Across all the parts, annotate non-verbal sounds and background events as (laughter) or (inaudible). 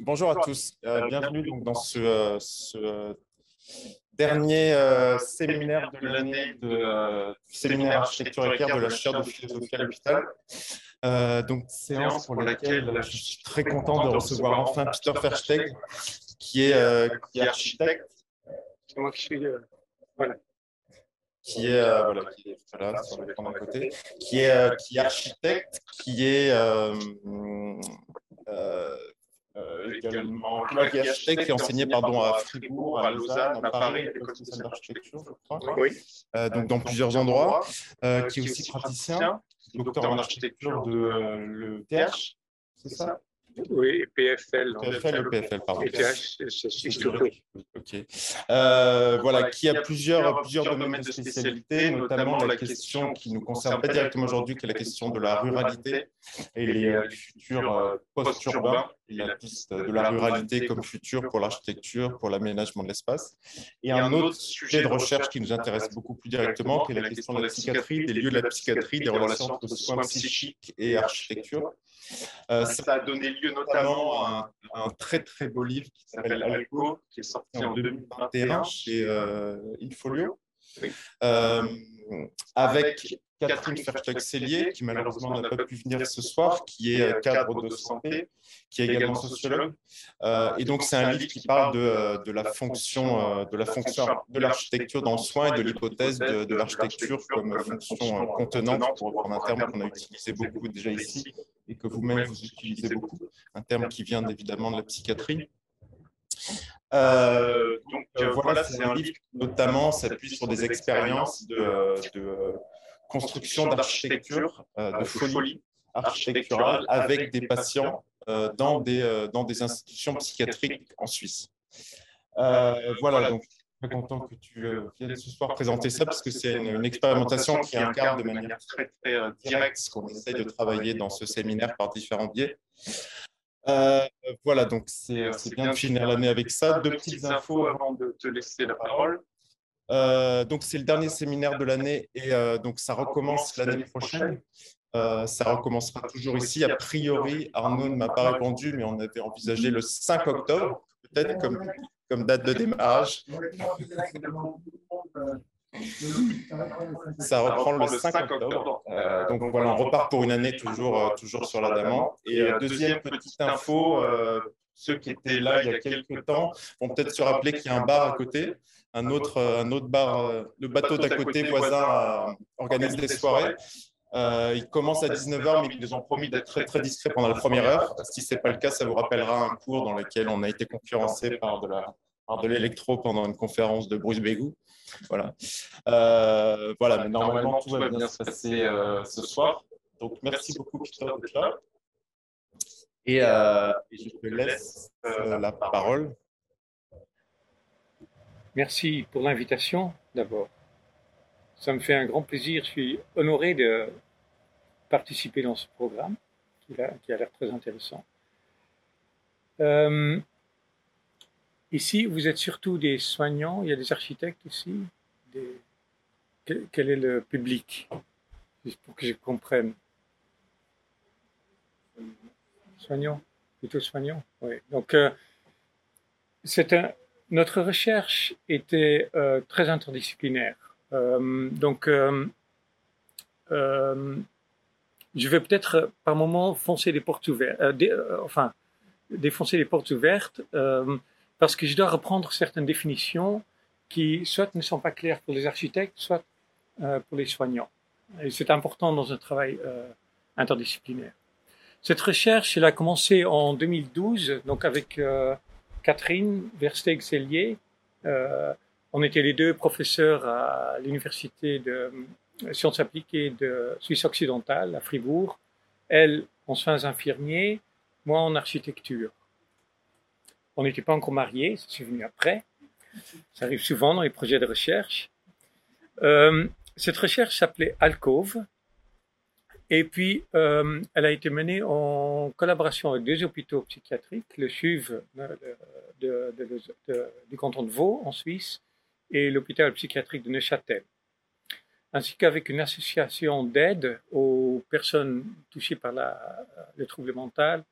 Bonjour à tous, euh, bienvenue donc dans ce, euh, ce dernier euh, séminaire de l'année de séminaire architecture et de la chaire de philosophie à l'hôpital. donc séance pour laquelle je suis très content de recevoir enfin Peter Versteg, qui est, qui est architecte. C'est moi qui suis voilà. Qui est voilà, qui est voilà, sur le à côté, qui est qui est architecte, qui est euh, euh, euh, également, qui est architecte, qui enseigné pardon, à Fribourg, à Lausanne, à Paris, à l'École sociale d'architecture, je crois. Oui. Euh, donc dans plusieurs endroits, euh, qui est aussi praticien, docteur en architecture de euh, le TH, c'est ça? Oui, PFL. PFL, PFL, pardon. Ok. Euh, voilà, qui a plusieurs, plusieurs domaines de spécialité, notamment la question qui nous concerne pas directement aujourd'hui, qui est la question de la ruralité et les futurs post-urbains, et la piste de la ruralité comme futur pour l'architecture, pour l'aménagement de l'espace. Et un autre sujet de recherche qui nous intéresse beaucoup plus directement, qui est la question de la psychiatrie, des lieux de la psychiatrie, des relations entre soins psychiques et architecture. Euh, ça a donné lieu notamment à un, très très beau livre qui s'appelle Alco, qui est sorti en 2021 chez euh, Infolio, euh, avec Catherine Fertag-Cellier, qui malheureusement n'a pas pu venir ce soir, qui est cadre de santé, qui est également sociologue. et donc, c'est un livre qui parle de, de la fonction de la fonction de l'architecture dans le soin et de l'hypothèse de, de l'architecture comme fonction contenante, pour reprendre un terme qu'on a utilisé beaucoup déjà ici, et que vous-même vous utilisez beaucoup, un terme qui vient évidemment de la psychiatrie. Euh, donc euh, voilà, c'est un livre qui notamment s'appuie sur des expériences de, de construction d'architecture, euh, de folie architecturale avec des patients dans, des, dans des institutions psychiatriques en Suisse. voilà, donc très content que tu euh, viennes ce soir présenter ça parce que c'est une, expérimentation qui incarne de manière très, très euh, directe ce qu'on essaye de travailler dans ce séminaire par différents biais. Euh, voilà, donc c'est bien de finir l'année avec ça. Deux petites infos avant de te laisser la parole. donc c'est le dernier séminaire de l'année et donc ça recommence l'année prochaine. ça recommencera toujours ici. A priori, Arnaud ne m'a pas répondu, mais on avait envisagé le 5 octobre, peut-être comme comme date de démarrage. Ça reprend le 5 octobre. Euh, donc voilà, on repart pour une année toujours, euh, toujours sur l'Adamant. Et euh, deuxième petite info, ceux qui étaient là il y a quelques temps vont peut-être se rappeler qu'il y a un bar à côté. Un autre, un autre bar, le bateau d'à côté voisin organise des soirées. Euh, ils commencent à 19h, mais ils nous ont promis d'être très, très discrets pendant la première heure. Si ce n'est pas le cas, ça vous rappellera un cours dans lequel on a été concurrencé par de la de l'électro pendant une conférence de Bruce Bégou. Voilà. Euh, voilà, mais normalement, tout va bien se passer euh, ce soir. Donc, merci beaucoup, Peter, d'être là. Et, euh, et, je te laisse euh, la parole. Merci pour l'invitation, d'abord. Ça me fait un grand plaisir. Je suis honoré de participer dans ce programme qui a, qui a l'air très intéressant. Ici, vous êtes surtout des soignants, il y a des architectes. Des... Quel, est le public? Pour que je comprenne. Soignants Plutôt soignants? Oui. Donc, euh, un... notre recherche était euh, très interdisciplinaire. Euh, donc, je vais peut-être par moment foncer les portes ouvertes, enfin défoncer les portes ouvertes, parce que je dois reprendre certaines définitions qui soit ne sont pas claires pour les architectes, soit pour les soignants. Et c'est important dans un travail interdisciplinaire. Cette recherche, elle a commencé en 2012, donc avec Catherine Versteeg-Cellier. on était les deux professeurs à l'université de sciences appliquées de Suisse occidentale, à Fribourg. Elle en soins infirmiers, moi en architecture. On n'était pas encore mariés, ça s'est venu après. Ça arrive souvent dans les projets de recherche. Euh, cette recherche s'appelait Alcove. Et puis, euh, elle a été menée en collaboration avec deux hôpitaux psychiatriques, le CHUV du canton de Vaud en Suisse et l'hôpital psychiatrique de Neuchâtel ainsi qu'avec une association d'aide aux personnes touchées par le trouble mental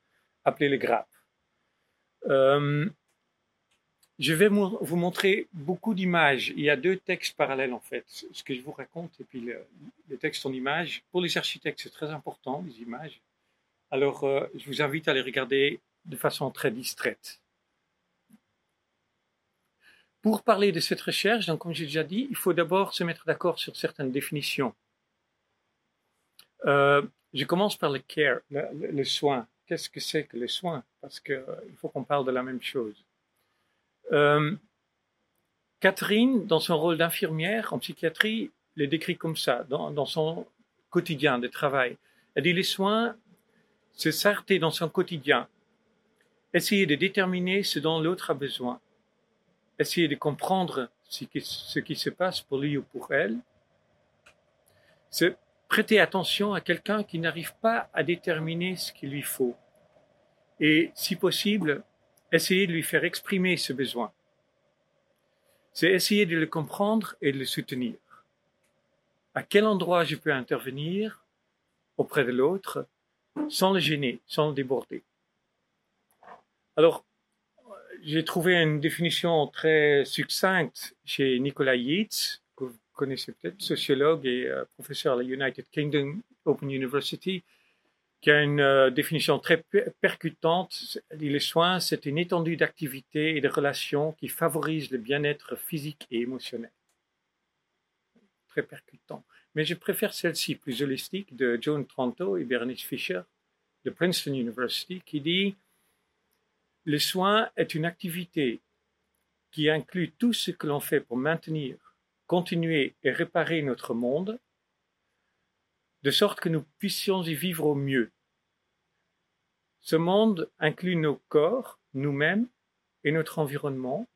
appelée les GRAP. Euh, je vais vous montrer beaucoup d'images. Il y a deux textes parallèles en fait, ce que je vous raconte et puis le, les textes en images. Pour les architectes, c'est très important, les images. Alors, euh, je vous invite à les regarder de façon très distraite. Pour parler de cette recherche, donc, comme j'ai déjà dit, il faut d'abord se mettre d'accord sur certaines définitions. Euh, je commence par le care, le, soin. Qu'est-ce que c'est que le soin? Parce qu'il euh, faut qu'on parle de la même chose. Euh, Catherine, dans son rôle d'infirmière en psychiatrie, le décrit comme ça, dans, dans, son quotidien de travail. Elle dit les soins, c'est s'arrêter dans son quotidien, essayer de déterminer ce dont l'autre a besoin, essayer de comprendre ce qui, ce qui se passe pour lui ou pour elle, c'est prêter attention à quelqu'un qui n'arrive pas à déterminer ce qu'il lui faut, et si possible, essayer de lui faire exprimer ce besoin. C'est essayer de le comprendre et de le soutenir. À quel endroit je peux intervenir auprès de l'autre sans le gêner, sans le déborder? Alors, j'ai trouvé une définition très succincte chez Nicolas Yeats, que vous connaissez peut-être, sociologue et euh, professeur à la United Kingdom Open University, qui a une euh, définition très percutante. Les soins, c'est une étendue d'activités et de relations qui favorisent le bien-être physique et émotionnel. Très percutant. Mais je préfère celle-ci, plus holistique, de Joan Tronto et Bernice Fisher de Princeton University, qui dit Le soin est une activité qui inclut tout ce que l'on fait pour maintenir, continuer et réparer notre monde de sorte que nous puissions y vivre au mieux. Ce monde inclut nos corps, nous-mêmes et notre environnement,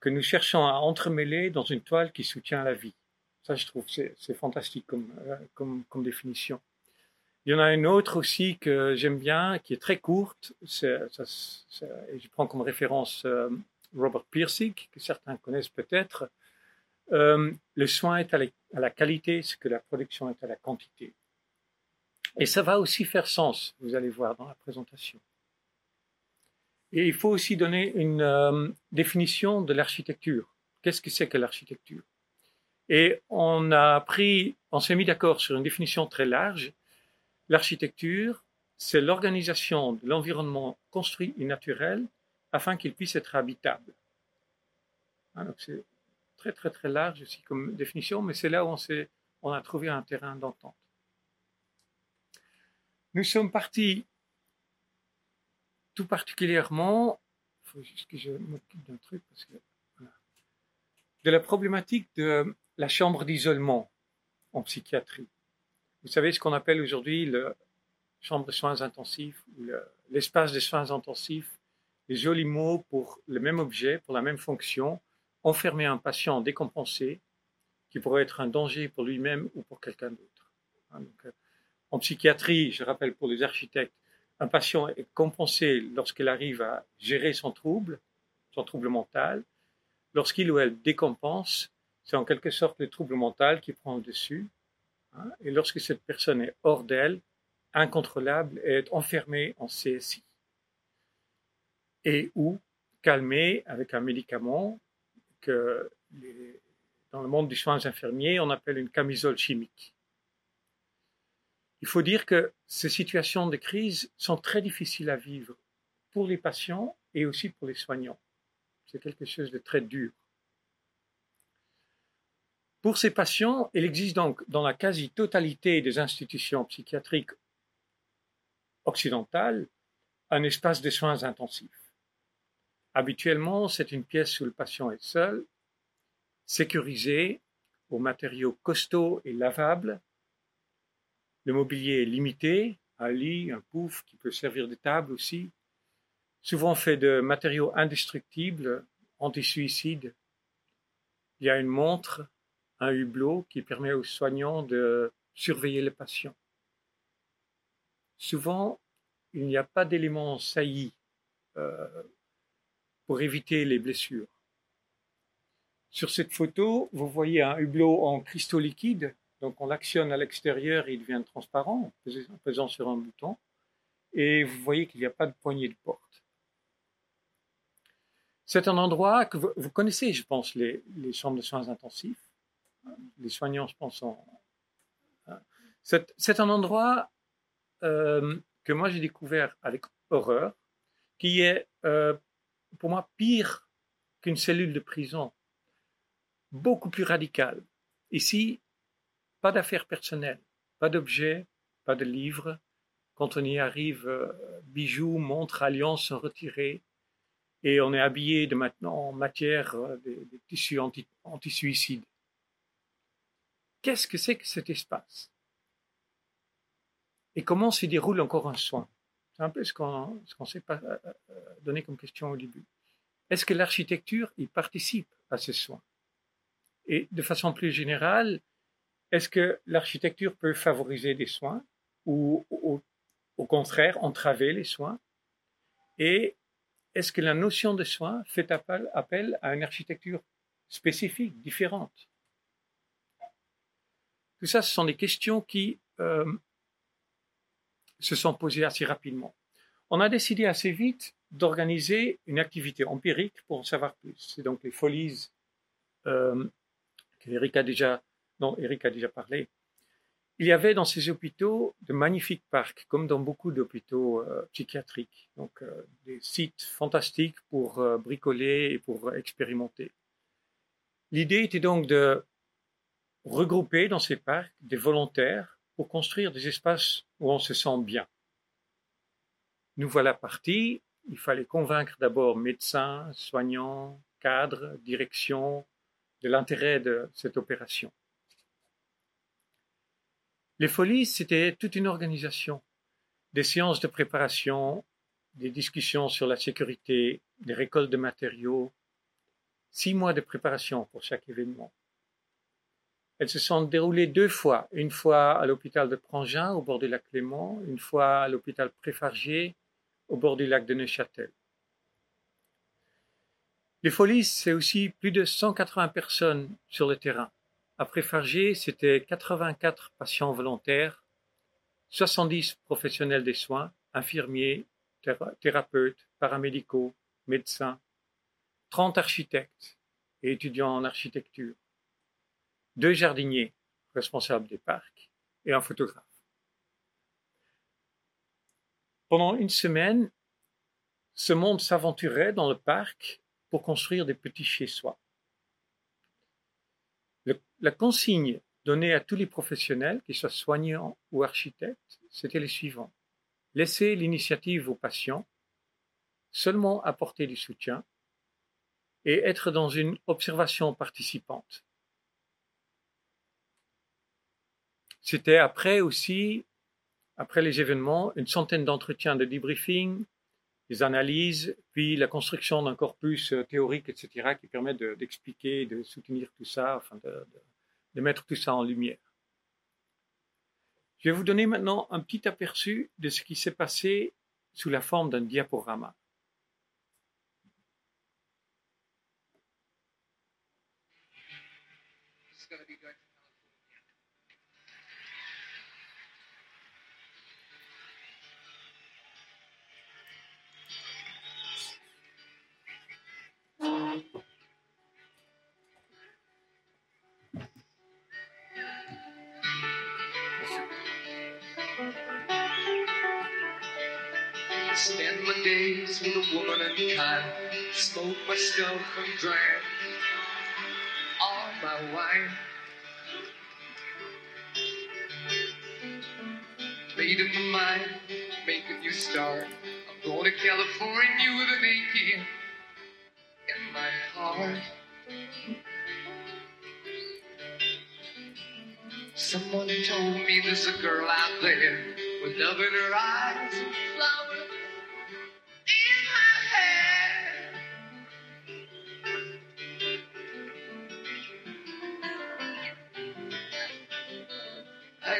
que nous cherchons à entremêler dans une toile qui soutient la vie. Ça, je trouve, c'est fantastique comme, euh, comme, définition. Il y en a une autre aussi que j'aime bien, qui est très courte. Je prends comme référence euh, Robert Pirsig, que certains connaissent peut-être. Euh, le soin est à la, à la, qualité ce que la production est à la quantité. Et ça va aussi faire sens, vous allez voir dans la présentation. Et il faut aussi donner une euh, définition de l'architecture. Qu'est-ce que c'est que l'architecture? Et on a pris, on s'est mis d'accord sur une définition très large. L'architecture, c'est l'organisation de l'environnement construit et naturel afin qu'il puisse être habitable. Hein, c'est très très très large aussi comme définition, mais c'est là où on a trouvé un terrain d'entente. Nous sommes partis tout particulièrement, m'occupe d'un truc, parce que, de la problématique de la chambre d'isolement en psychiatrie. Vous savez ce qu'on appelle aujourd'hui la chambre de soins intensifs ou l'espace de soins intensifs, les jolis mots pour le même objet, pour la même fonction, enfermer un patient décompensé qui pourrait être un danger pour lui-même ou pour quelqu'un d'autre. Hein, euh, en psychiatrie, je rappelle pour les architectes, un patient est compensé lorsqu'il arrive à gérer son trouble, son trouble mental. Lorsqu'il ou elle décompense, c'est en quelque sorte le trouble mental qui prend le dessus. Hein. et lorsque cette personne est hors d'elle, incontrôlable, et est enfermée en CSI. Et ou calmée avec un médicament que dans le monde des soins infirmiers, on appelle une camisole chimique. Il faut dire que ces situations de crise sont très difficiles à vivre pour les patients et aussi pour les soignants. C'est quelque chose de très dur. Pour ces patients, il existe donc dans la quasi-totalité des institutions psychiatriques occidentales un espace de soins intensifs. Habituellement, c'est une pièce où le patient est seul, sécurisé, aux matériaux costauds et lavables, le mobilier est limité, un lit, un pouf qui peut servir de table aussi, souvent fait de matériaux indestructibles, anti-suicide. Il y a une montre, un hublot qui permet aux soignants de surveiller le patient. Souvent, il n'y a pas d'éléments saillis euh, pour éviter les blessures. Sur cette photo, vous voyez un hublot en cristaux liquides donc on l'actionne à l'extérieur, il devient transparent en pesant sur un bouton. Et vous voyez qu'il n'y a pas de poignée de porte. C'est un endroit que vous, connaissez, je pense, les, chambres de soins intensifs. Les soignants, je pense, en... Hein. C'est un endroit euh, que moi j'ai découvert avec horreur, qui est euh, pour moi pire qu'une cellule de prison, beaucoup plus radical. Ici, pas d'affaires personnelles, pas d'objets, pas de livres. Quand on y arrive, euh, bijoux, montres, alliances sont retirés et on est habillé de maintenant en matière euh, des, tissus anti-suicides. Qu'est-ce que c'est que cet espace? Et comment se déroule encore un soin? C'est un peu ce qu'on ne s'est pas euh, donné comme question au début. Est-ce que l'architecture y participe à ces soins Et de façon plus générale, est-ce que l'architecture peut favoriser des soins ou au, contraire entraver les soins? Et est-ce que la notion de soin fait appel, à une architecture spécifique, différente? Tout ça, ce sont des questions qui euh, se sont posées assez rapidement. On a décidé assez vite d'organiser une activité empirique pour en savoir plus. C'est donc les folies euh, que a déjà, dont Eric a déjà parlé. Il y avait dans ces hôpitaux de magnifiques parcs, comme dans beaucoup d'hôpitaux euh, psychiatriques. Donc euh, des sites fantastiques pour euh, bricoler et pour expérimenter. L'idée était donc de regrouper dans ces parcs des volontaires pour construire des espaces où on se sent bien. Nous voilà partis il fallait convaincre d'abord médecins, soignants, cadres, direction de l'intérêt de cette opération. Les folies, c'était toute une organisation, des séances de préparation, des discussions sur la sécurité, des récoltes de matériaux, six mois de préparation pour chaque événement. Elles se sont déroulées deux fois, une fois à l'hôpital de Prangin au bord du lac Clément, une fois à l'hôpital Préfargier au bord du lac de Neuchâtel. Les Folies, c'est aussi plus de 180 personnes sur le terrain. Après Fargier, c'était 84 patients volontaires, 70 professionnels des soins, infirmiers, thérapeutes, paramédicaux, médecins, 30 architectes et étudiants en architecture, deux jardiniers responsables des parcs et un photographe. Pendant une semaine, ce monde s'aventurait dans le parc pour construire des petits chez-soi. La consigne donnée à tous les professionnels, qu'ils soient soignants ou architectes, c'était les suivants. Laisser l'initiative aux patients, seulement apporter du soutien et être dans une observation participante. C'était après aussi après les événements, une centaine d'entretiens de debriefing, des analyses, puis la construction d'un corpus euh, théorique, etc., qui permet d'expliquer, de, soutenir tout ça, enfin de, de mettre tout ça en lumière. Je vais vous donner maintenant un petit aperçu de ce qui s'est passé sous la forme d'un diaporama. Days with a woman and kind, smoke my stuff and drink all my wine. Made up my mind, make a new start. I'm going to California with an aching in my heart. Someone told me there's a girl out there with love in her eyes and flowers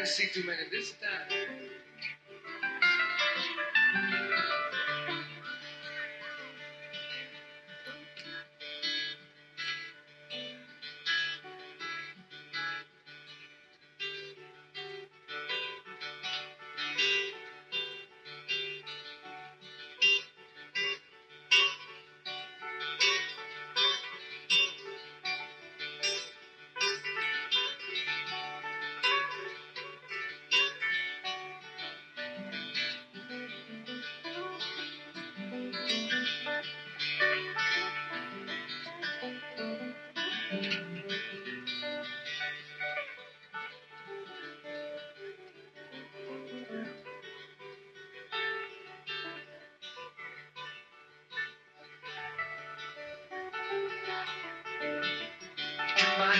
didn't see too many this time.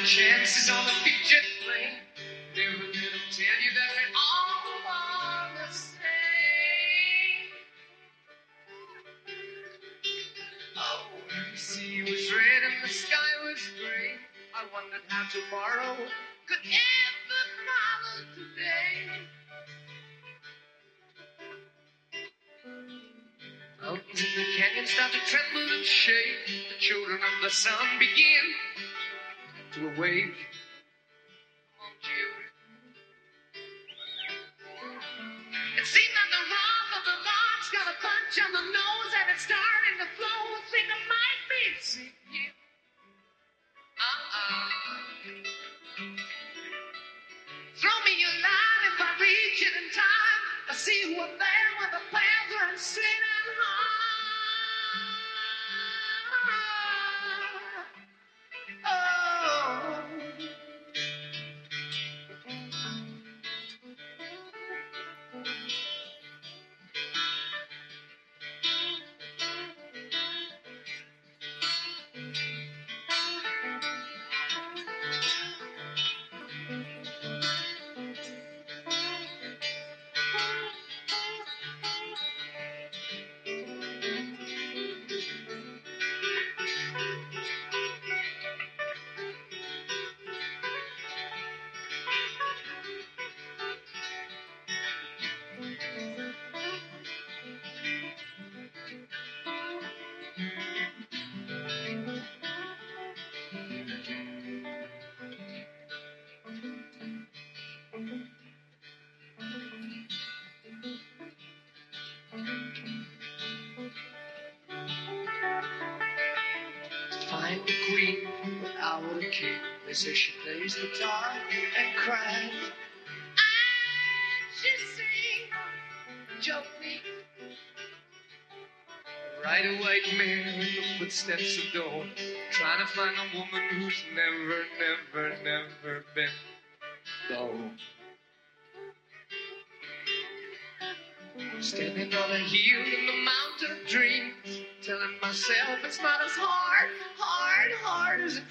chances on the future. A king. They say she plays the guitar and cries. She sings, jump me. Ride a white mare in the footsteps of dawn. Trying to find a woman who's never, never, never been alone. Standing on a hill in the mountain of dreams, telling myself it's not as hard, hard is it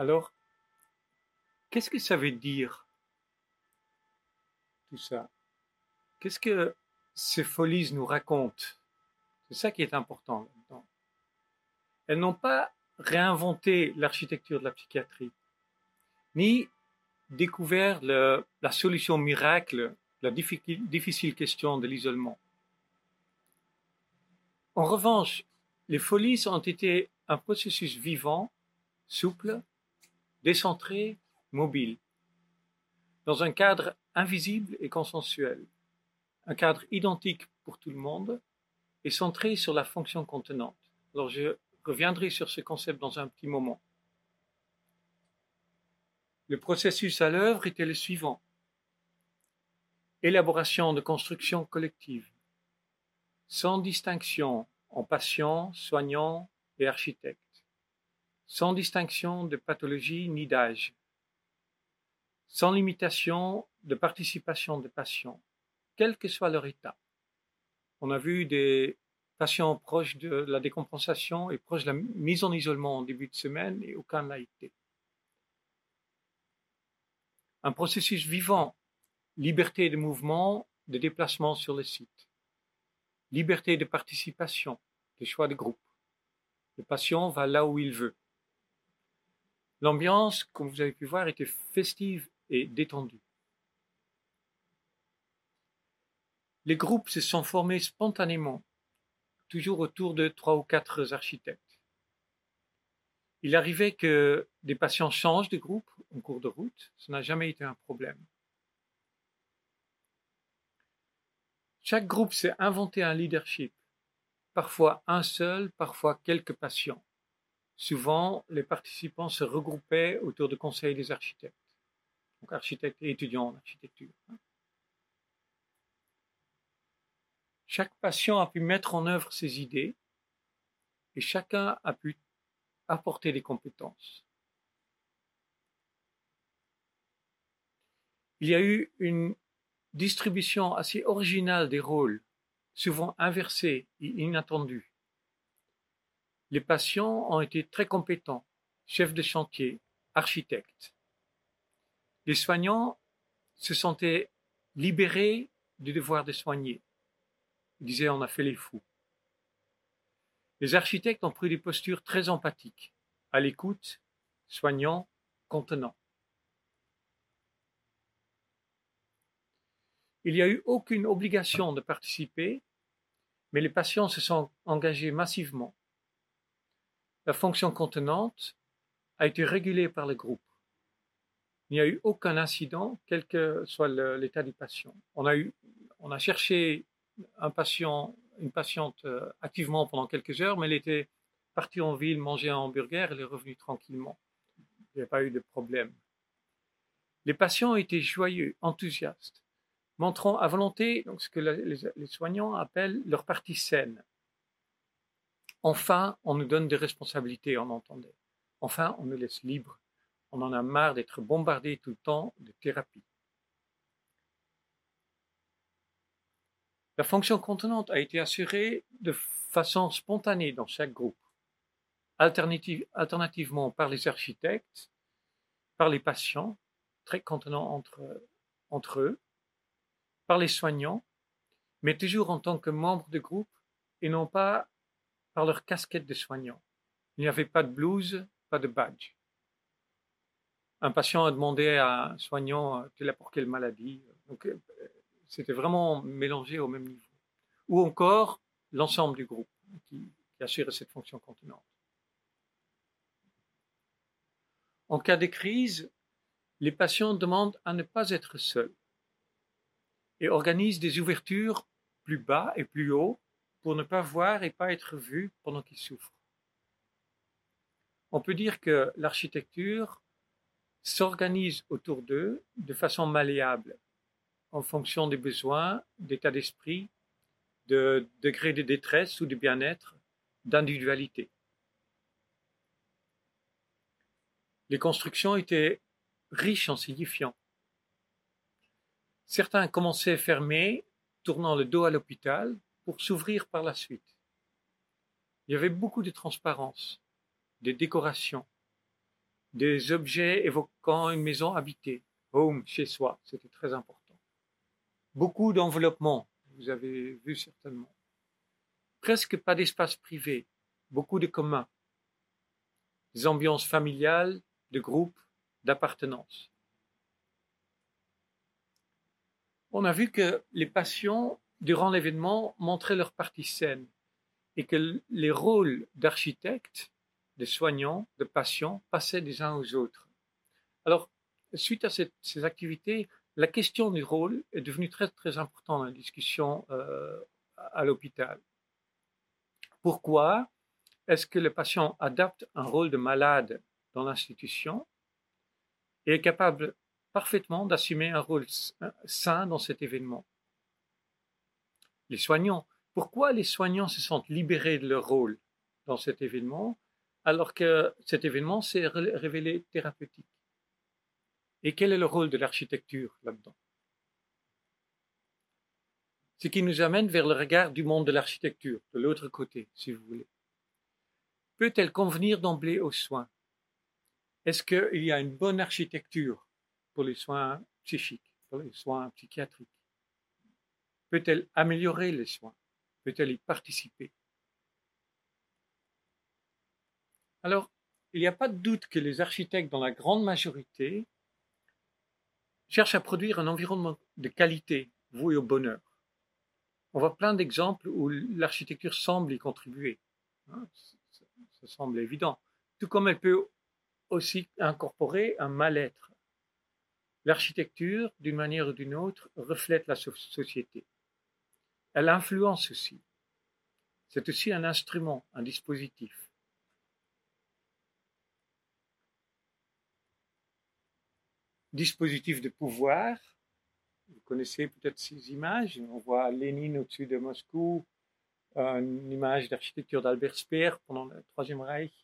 Alors, qu'est-ce que ça veut dire tout ça? Qu'est-ce que ces folies nous racontent? C'est ça qui est important. Elles n'ont pas réinventé l'architecture de la psychiatrie, ni découvert la solution miracle, la difficile question de l'isolement. En revanche, les folies ont été un processus vivant, souple, décentré, mobile, dans un cadre invisible et consensuel, un cadre identique pour tout le monde et centré sur la fonction contenante. Alors je reviendrai sur ce concept dans un petit moment. Le processus à l'œuvre était le suivant. Élaboration de constructions collectives, sans distinction en patients, soignants et architectes, sans distinction de pathologie ni d'âge, sans limitation de participation des patients, quel que soit leur état. On a vu des patients proches de la décompensation et proches de la mise en isolement en début de semaine et aucun n'a été. Un processus vivant, liberté de mouvement, de déplacement sur le site, liberté de participation, de choix de groupe. Le patient va là où il veut. L'ambiance, comme vous avez pu voir, était festive et détendue. Les groupes se sont formés spontanément, toujours autour de trois ou quatre architectes. Il arrivait que des patients changent de groupe en cours de route, ça n'a jamais été un problème. Chaque groupe s'est inventé un leadership, parfois un seul, parfois quelques patients. Souvent, les participants se regroupaient autour du conseil des architectes, donc architectes et étudiants en architecture. Chaque patient a pu mettre en œuvre ses idées et chacun a pu apporter des compétences. Il y a eu une distribution assez originale des rôles, souvent inversée et inattendue. Les patients ont été très compétents, chefs de chantier, architectes. Les soignants se sentaient libérés du devoir de soigner. Ils disaient on a fait les fous. Les architectes ont pris des postures très empathiques, à l'écoute, soignants, contenants. Il n'y a eu aucune obligation de participer, mais les patients se sont engagés massivement. La fonction contenante a été régulée par le groupe. Il n'y a eu aucun incident, quel que soit l'état du patient. On a, cherché un patient, une patiente euh, activement pendant quelques heures, mais elle était partie en ville manger un hamburger, elle est revenue tranquillement. Il n'y a pas eu de problème. Les patients étaient joyeux, enthousiastes montrant à volonté donc, ce que les, soignants appellent leur partie saine. Enfin, on nous donne des responsabilités, on entendait. Enfin, on nous laisse libres. On en a marre d'être bombardé tout le temps de thérapie. La fonction contenante a été assurée de façon spontanée dans chaque groupe, alternativement par les architectes, par les patients, très contenants entre eux, par les soignants, mais toujours en tant que membres de groupe et non pas par leur casquette de soignant. Il n'y avait pas de blouse, pas de badge. Un patient a demandé à un soignant tu l'as pour quelle maladie. Donc, euh, c'était vraiment mélangé au même niveau. Ou encore l'ensemble du groupe qui, qui assurait cette fonction contenante. En cas de crise, les patients demandent à ne pas être seuls et organise des ouvertures plus bas et plus haut pour ne pas voir et pas être vu pendant qu'ils souffrent. On peut dire que l'architecture s'organise autour d'eux de façon malléable, en fonction des besoins, d'état d'esprit, de degré de détresse ou de bien-être, d'individualité. Les constructions étaient riches en signifiants. Certains commençaient fermés, tournant le dos à l'hôpital, s'ouvrir par la suite. Il y avait beaucoup de transparence, des décorations, des objets évoquant une maison habitée, home, chez soi, c'était très important. Beaucoup d'enveloppements, vous avez vu certainement. Presque pas d'espace privé, beaucoup de communs. Des ambiances familiales, de groupe, d'appartenance. on a vu que les patients, durant l'événement, montraient leur partie saine et que les rôles d'architectes, de soignants, de patients passaient des uns aux autres. Alors, suite à ces activités, la question du rôle est devenue très très importante dans la discussion euh, à l'hôpital. Pourquoi est-ce que le patient adapte un rôle de malade dans l'institution et est capable parfaitement d'assumer un rôle sain dans cet événement? Les soignants, pourquoi les soignants se sentent libérés de leur rôle dans cet événement alors que cet événement s'est révélé thérapeutique? Et quel est le rôle de l'architecture là-dedans? Ce qui nous amène vers le regard du monde de l'architecture, de l'autre côté, si vous voulez. Peut-elle convenir d'emblée aux soins? Est-ce qu'il y a une bonne architecture pour les soins psychiques, pour les soins psychiatriques? Peut-elle améliorer les soins? Peut-elle y participer? Alors, il n'y a pas de doute que les architectes, dans la grande majorité, cherchent à produire un environnement de qualité voué au bonheur. On voit plein d'exemples où l'architecture semble y contribuer. Hein, ça semble évident. Tout comme elle peut aussi incorporer un mal-être. L'architecture, d'une manière ou d'une autre, reflète la société. Elle influence aussi. C'est aussi un instrument, un dispositif. Dispositif de pouvoir. Vous connaissez peut-être ces images. On voit Lénine au-dessus de Moscou, une image d'architecture d'Albert Speer pendant le Troisième Reich,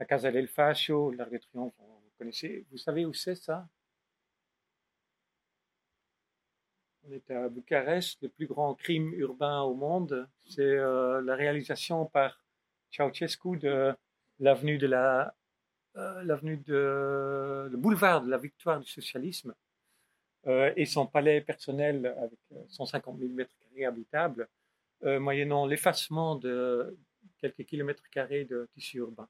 la Casa del Fascio, l'Arc de Triomphe, vous connaissez. Vous savez où c'est ça? On est à Bucarest, le plus grand crime urbain au monde. C'est euh, la réalisation par Ceausescu de l'avenue de la, euh, l'avenue de le boulevard de la victoire du socialisme euh, et son palais personnel avec 150 000 mètres carrés habitables, moyennant l'effacement de quelques kilomètres carrés de tissu urbain.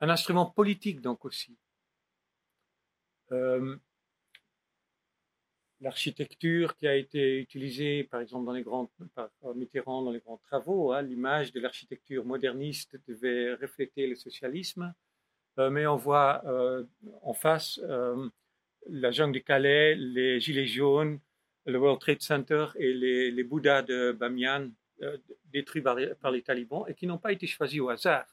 Un instrument politique donc aussi l'architecture qui a été utilisée, par exemple, dans les grands, par Mitterrand dans les grands travaux. Hein, l'image de l'architecture moderniste devait refléter le socialisme, euh, mais on voit euh, en face euh, la jungle de Calais, les Gilets jaunes, le World Trade Center et les, les Bouddhas de Bamiyan détruits par les talibans et qui n'ont pas été choisis au hasard.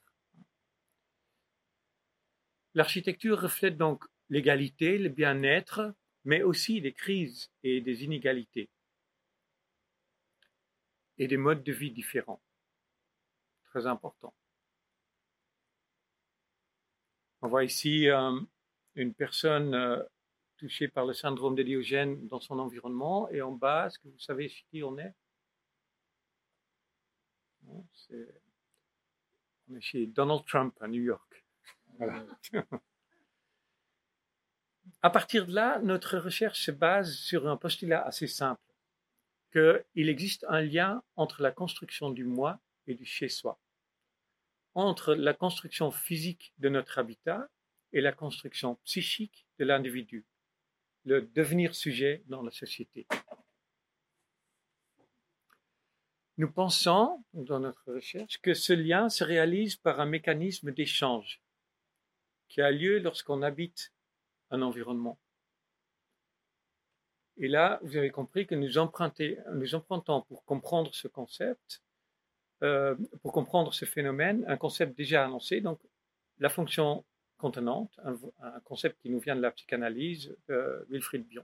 L'architecture reflète donc l'égalité, le bien-être, mais aussi des crises et des inégalités et des modes de vie différents. Très important. On voit ici euh, une personne euh, touchée par le syndrome de Diogène dans son environnement et en bas, est-ce que vous savez chez qui on est, On est chez Donald Trump à New York. Voilà. (laughs) À partir de là, notre recherche se base sur un postulat assez simple, qu'il existe un lien entre la construction du moi et du chez-soi, entre la construction physique de notre habitat et la construction psychique de l'individu, le devenir sujet dans la société. Nous pensons, dans notre recherche, que ce lien se réalise par un mécanisme d'échange qui a lieu lorsqu'on habite un environnement. Et là, vous avez compris que nous, empruntons pour comprendre ce concept, euh, pour comprendre ce phénomène, un concept déjà annoncé, donc la fonction contenante, un, concept qui nous vient de la psychanalyse de Wilfried Bion.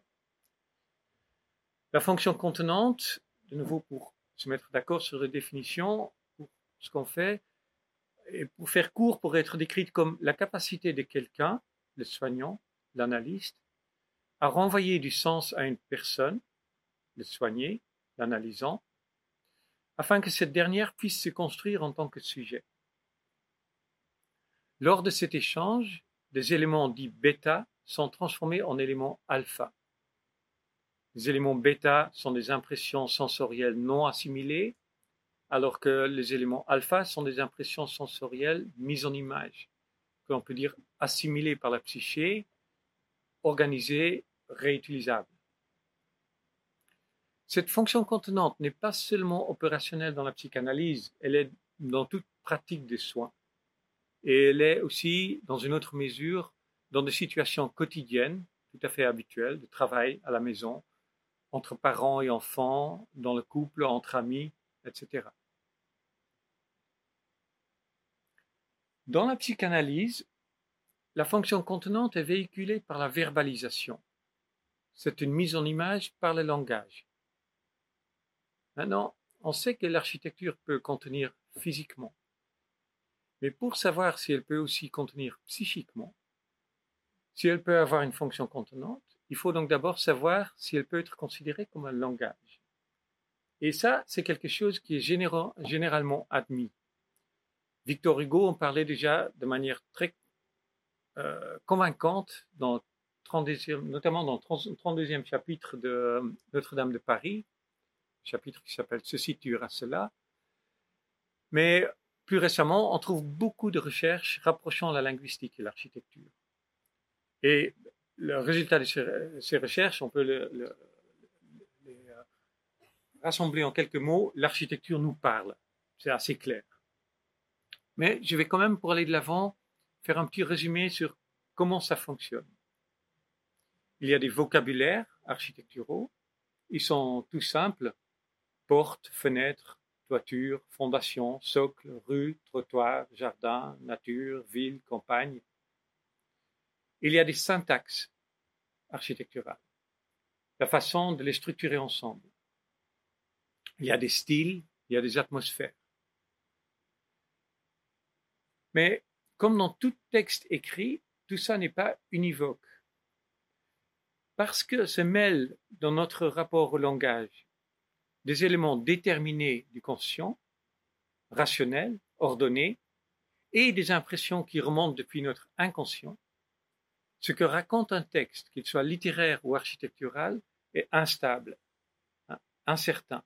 La fonction contenante, de nouveau pour se mettre d'accord sur les définitions, pour ce qu'on fait, et pour faire court, pour être décrite comme la capacité de quelqu'un, le soignant, l'analyste, à renvoyer du sens à une personne, le soigner, l'analysant, afin que cette dernière puisse se construire en tant que sujet. Lors de cet échange, des éléments dits bêta sont transformés en éléments alpha. Les éléments bêta sont des impressions sensorielles non assimilées, alors que les éléments alpha sont des impressions sensorielles mises en image, que l'on peut dire assimilées par la psyché organisée, réutilisable. Cette fonction contenante n'est pas seulement opérationnelle dans la psychanalyse, elle est dans toute pratique des soins. Et elle est aussi, dans une autre mesure, dans des situations quotidiennes, tout à fait habituelles, de travail à la maison, entre parents et enfants, dans le couple, entre amis, etc. Dans la psychanalyse, la fonction contenante est véhiculée par la verbalisation. C'est une mise en image par le langage. Maintenant, on sait que l'architecture peut contenir physiquement. Mais pour savoir si elle peut aussi contenir psychiquement, si elle peut avoir une fonction contenante, il faut donc d'abord savoir si elle peut être considérée comme un langage. Et ça, c'est quelque chose qui est généralement admis. Victor Hugo en parlait déjà de manière très euh, convaincante dans notamment dans le 32e chapitre de Notre-Dame de Paris, chapitre qui s'appelle Ceci tuera cela. Mais plus récemment, on trouve beaucoup de recherches rapprochant la linguistique et l'architecture. Et le résultat de ces, recherches, on peut le, les euh, rassembler en quelques mots. L'architecture nous parle. C'est assez clair. Mais je vais quand même, pour aller de l'avant, faire un petit résumé sur comment ça fonctionne. Il y a des vocabulaires architecturaux. Ils sont tout simples. Porte, fenêtre, toiture, fondation, socle, rue, trottoir, jardin, nature, ville, campagne. Il y a des syntaxes architecturales, la façon de les structurer ensemble. Il y a des styles, il y a des atmosphères. Mais comme dans tout texte écrit, tout ça n'est pas univoque. Parce que se mêlent dans notre rapport au langage des éléments déterminés du conscient, rationnel, ordonné, et des impressions qui remontent depuis notre inconscient, ce que raconte un texte, qu'il soit littéraire ou architectural, est instable, hein, incertain.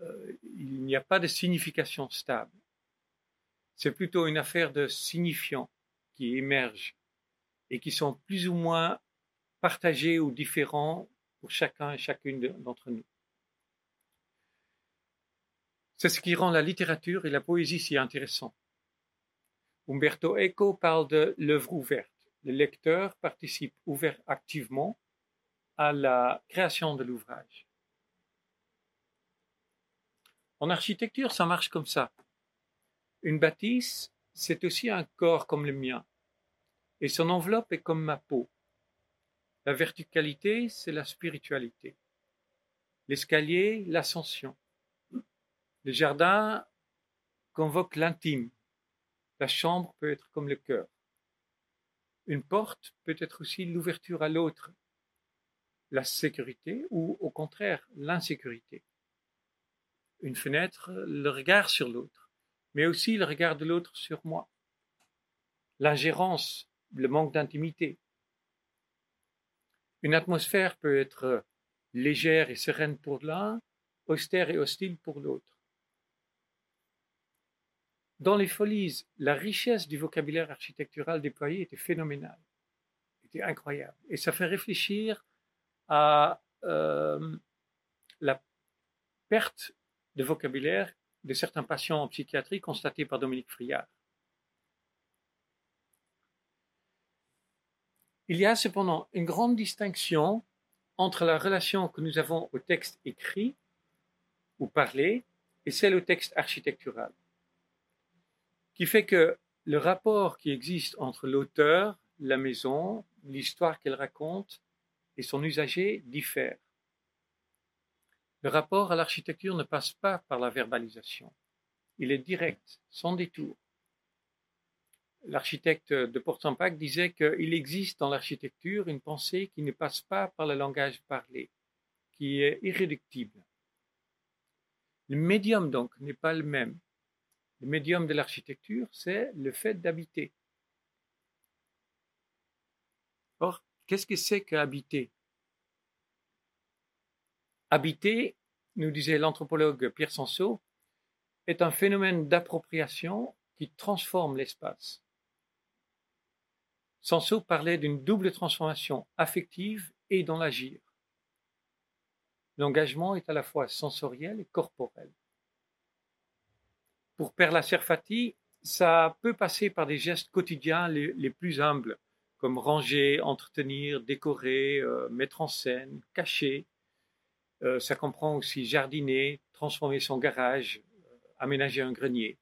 Euh, il n'y a pas de signification stable. C'est plutôt une affaire de signifiants qui émergent et qui sont plus ou moins partagés ou différents pour chacun et chacune d'entre nous. C'est ce qui rend la littérature et la poésie si intéressants. Umberto Eco parle de l'œuvre ouverte. Le lecteur participe ouvert activement à la création de l'ouvrage. En architecture, ça marche comme ça. Une bâtisse, c'est aussi un corps comme le mien, et son enveloppe est comme ma peau. La verticalité, c'est la spiritualité. L'escalier, l'ascension. Le jardin convoque l'intime. La chambre peut être comme le cœur. Une porte peut être aussi l'ouverture à l'autre, la sécurité ou au contraire l'insécurité. Une fenêtre, le regard sur l'autre, mais aussi le regard de l'autre sur moi. L'ingérence, le manque d'intimité. Une atmosphère peut être légère et sereine pour l'un, austère et hostile pour l'autre. Dans les Folies, la richesse du vocabulaire architectural déployé était phénoménale, était incroyable. Et ça fait réfléchir à euh, la perte de vocabulaire de certains patients en psychiatrie constatés par Dominique Friard. Il y a cependant une grande distinction entre la relation que nous avons au texte écrit ou parlé et celle au texte architectural qui fait que le rapport qui existe entre l'auteur, la maison, l'histoire qu'elle raconte et son usager diffère. Le rapport à l'architecture ne passe pas par la verbalisation. Il est direct, sans détour. L'architecte de Port-Sampac disait qu'il existe dans l'architecture une pensée qui ne passe pas par le langage parlé, qui est irréductible. Le médium donc n'est pas le même. Le médium de l'architecture, c'est le fait d'habiter. Or, qu'est-ce que c'est qu'habiter? Habiter, nous disait l'anthropologue Pierre Sansot, est un phénomène d'appropriation qui transforme l'espace. Sansot parlait d'une double transformation affective et dans l'agir. L'engagement est à la fois sensoriel et corporel. Pour Perla Serfati, ça peut passer par des gestes quotidiens les, plus humbles, comme ranger, entretenir, décorer, euh, mettre en scène, cacher. Euh, ça comprend aussi jardiner, transformer son garage, euh, aménager un grenier.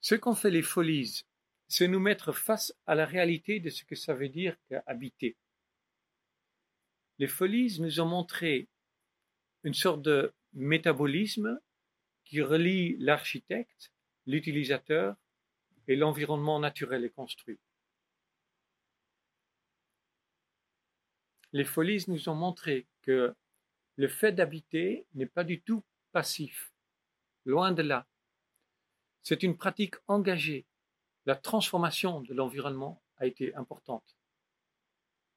Ce qu'ont fait les folies, c'est nous mettre face à la réalité de ce que ça veut dire qu'habiter. Les folies nous ont montré une sorte de métabolisme qui relie l'architecte, l'utilisateur et l'environnement naturel et construit. Les folies nous ont montré que le fait d'habiter n'est pas du tout passif, loin de là. C'est une pratique engagée. La transformation de l'environnement a été importante.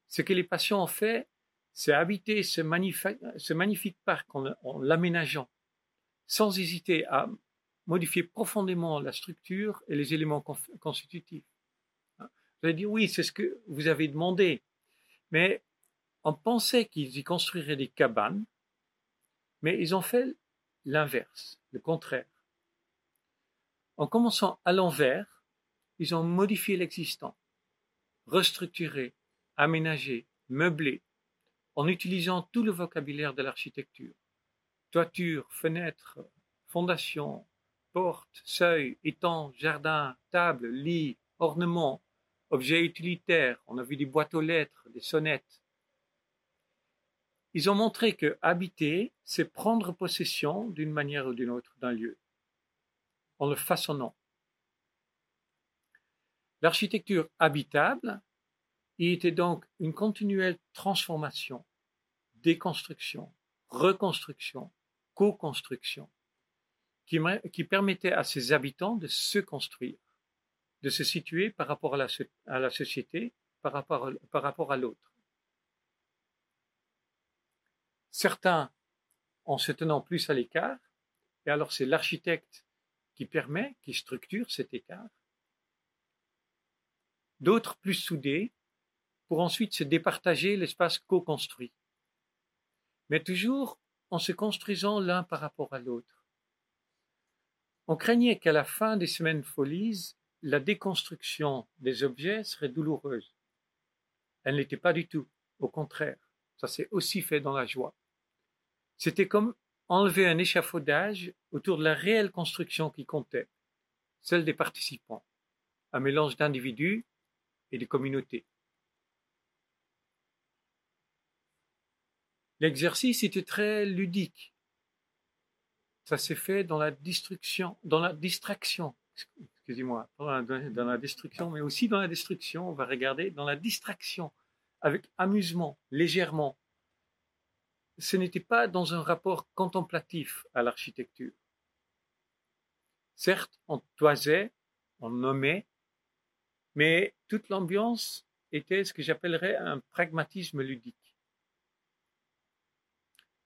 Ce que les patients ont fait, c'est habiter ce, magnifique parc en, l'aménageant, sans hésiter à modifier profondément la structure et les éléments constitutifs. Vous allez dire, oui, c'est ce que vous avez demandé, mais on pensait qu'ils y construiraient des cabanes, mais ils ont fait l'inverse, le contraire. En commençant à l'envers, ils ont modifié l'existant, restructuré, aménagé, meublé, en utilisant tout le vocabulaire de l'architecture. Toiture, fenêtres, fondations, portes, seuils, étangs, jardins, tables, lits, ornements, objets utilitaires. On a vu des boîtes aux lettres, des sonnettes. Ils ont montré que habiter, c'est prendre possession d'une manière ou d'une autre d'un lieu en le façonnant. L'architecture habitable y était donc une continuelle transformation, déconstruction, reconstruction, co-construction, qui, qui, permettait à ses habitants de se construire, de se situer par rapport à la, société, par rapport à l'autre. Certains en se tenant plus à l'écart, et alors c'est l'architecte qui permet, qui structure cet écart. D'autres plus soudés pour ensuite se départager l'espace co-construit. Mais toujours en se construisant l'un par rapport à l'autre. On craignait qu'à la fin des semaines folies, la déconstruction des objets serait douloureuse. Elle n'était pas du tout, au contraire, ça s'est aussi fait dans la joie. C'était comme enlever un échafaudage autour de la réelle construction qui comptait, celle des participants, un mélange d'individus et de communautés. L'exercice était très ludique. Ça s'est fait dans la destruction, dans la distraction, excusez-moi, dans, la destruction, mais aussi dans la destruction, on va regarder, dans la distraction, avec amusement, légèrement, ce n'était pas dans un rapport contemplatif à l'architecture. Certes, on toisait, on nommait, mais toute l'ambiance était ce que j'appellerais un pragmatisme ludique.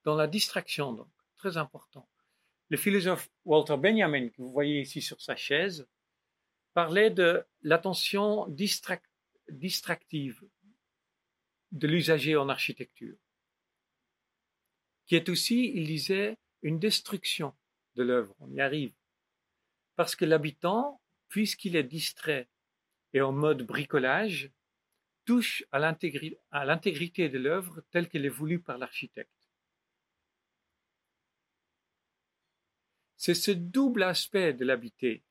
Dans la distraction, donc, très important. Le philosophe Walter Benjamin, que vous voyez ici sur sa chaise, parlait de l'attention distractive de l'usager en architecture qui est aussi, il disait, une destruction de l'œuvre. On y arrive. Parce que l'habitant, puisqu'il est distrait et en mode bricolage, touche à l'intégrité de l'œuvre telle qu'elle est voulue par l'architecte. C'est ce double aspect de l'habité,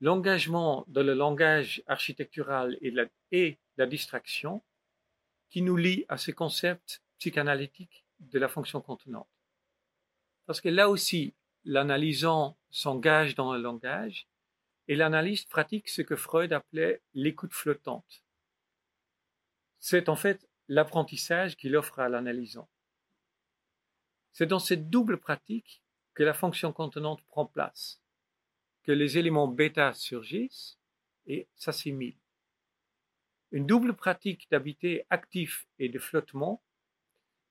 l'engagement dans le langage architectural et la, et la distraction, qui nous lie à ces concepts psychanalytiques de la fonction contenante. Parce que là aussi, l'analysant s'engage dans le langage et l'analyste pratique ce que Freud appelait l'écoute flottante. C'est en fait l'apprentissage qu'il offre à l'analysant. C'est dans cette double pratique que la fonction contenante prend place, que les éléments bêta surgissent et s'assimilent. Une double pratique d'habiter actif et de flottement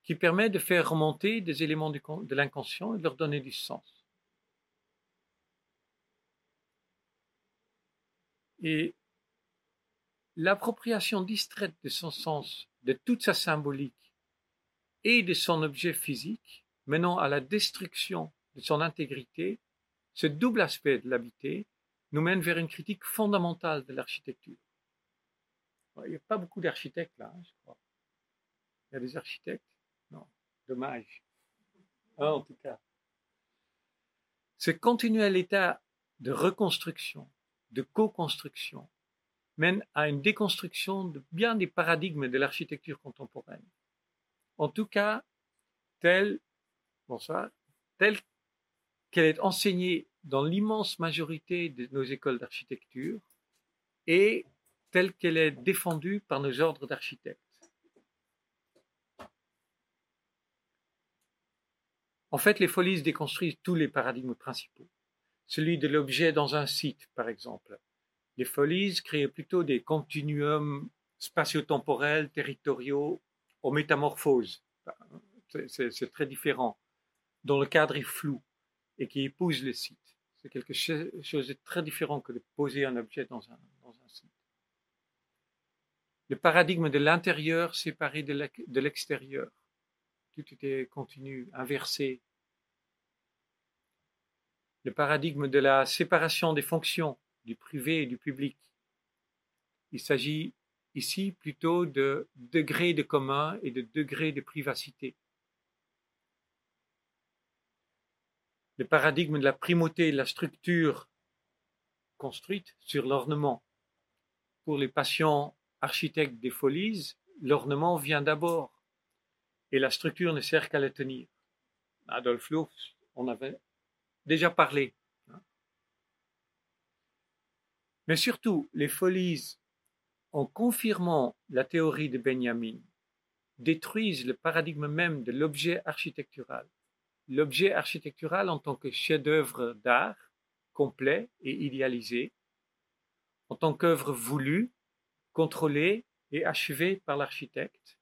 qui permet de faire remonter des éléments de l'inconscient et de leur donner du sens. Et l'appropriation distraite de son sens, de toute sa symbolique et de son objet physique, menant à la destruction de son intégrité, ce double aspect de l'habité nous mène vers une critique fondamentale de l'architecture. Il n'y a pas beaucoup d'architectes là, hein, je crois. Il y a des architectes Dommage. Ah, en tout cas. Ce continuel état de reconstruction, de co-construction, mène à une déconstruction de bien des paradigmes de l'architecture contemporaine. En tout cas, telle, telle qu'elle est enseignée dans l'immense majorité de nos écoles d'architecture et telle qu'elle est défendue par nos ordres d'architectes. En fait, les folies déconstruisent tous les paradigmes principaux. Celui de l'objet dans un site, par exemple, Les folies créaient plutôt des continuums spatio-temporels, territoriaux, aux métamorphoses. C'est très différent, dont le cadre est flou et qui épouse le site. C'est quelque chose de très différent que de poser un objet dans un, dans un site. Le paradigme de l'intérieur séparé de l'extérieur. Tout était continu, inversé. Le paradigme de la séparation des fonctions du privé et du public. Il s'agit ici plutôt de degrés de commun et de degrés de privacité. le paradigme de la primauté de la structure construite sur l'ornement. Pour les patients architectes des folies, l'ornement vient d'abord et la structure ne sert qu'à le tenir. Adolf Loos, on avait déjà parlé. Hein. Mais surtout, les folies, en confirmant la théorie de Benjamin, détruisent le paradigme même de l'objet architectural l'objet architectural en tant que chef-d'œuvre d'art complet et idéalisé, en tant qu'œuvre voulue, contrôlée et achevée par l'architecte,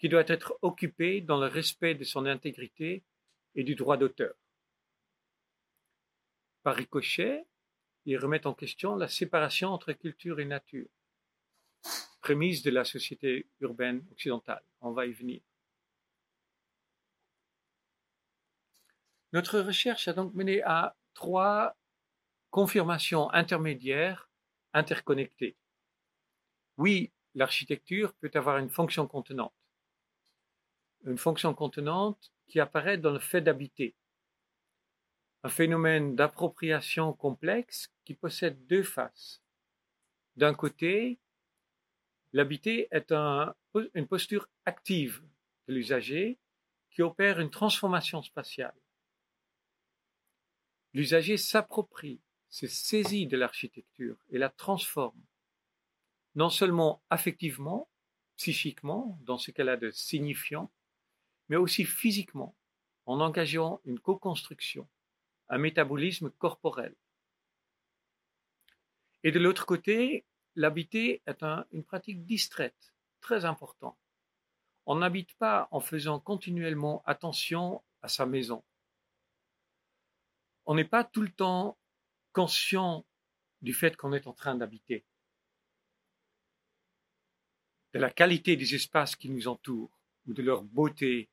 qui doit être occupée dans le respect de son intégrité et du droit d'auteur. Par ricochet, il remet en question la séparation entre culture et nature, prémisse de la société urbaine occidentale. On va y venir. Notre recherche a donc mené à trois confirmations intermédiaires interconnectées. Oui, l'architecture peut avoir une fonction contenante. Une fonction contenante qui apparaît dans le fait d'habiter. Un phénomène d'appropriation complexe qui possède deux faces. D'un côté, l'habiter est une posture active de l'usager qui opère une transformation spatiale. L'usager s'approprie, se saisit de l'architecture et la transforme, non seulement affectivement, psychiquement, dans ce qu'elle a de signifiant, mais aussi physiquement, en engageant une co-construction, un métabolisme corporel. Et de l'autre côté, l'habiter est une pratique distraite, très importante. On n'habite pas en faisant continuellement attention à sa maison on n'est pas tout le temps conscient du fait qu'on est en train d'habiter, de la qualité des espaces qui nous entourent, ou de leur beauté,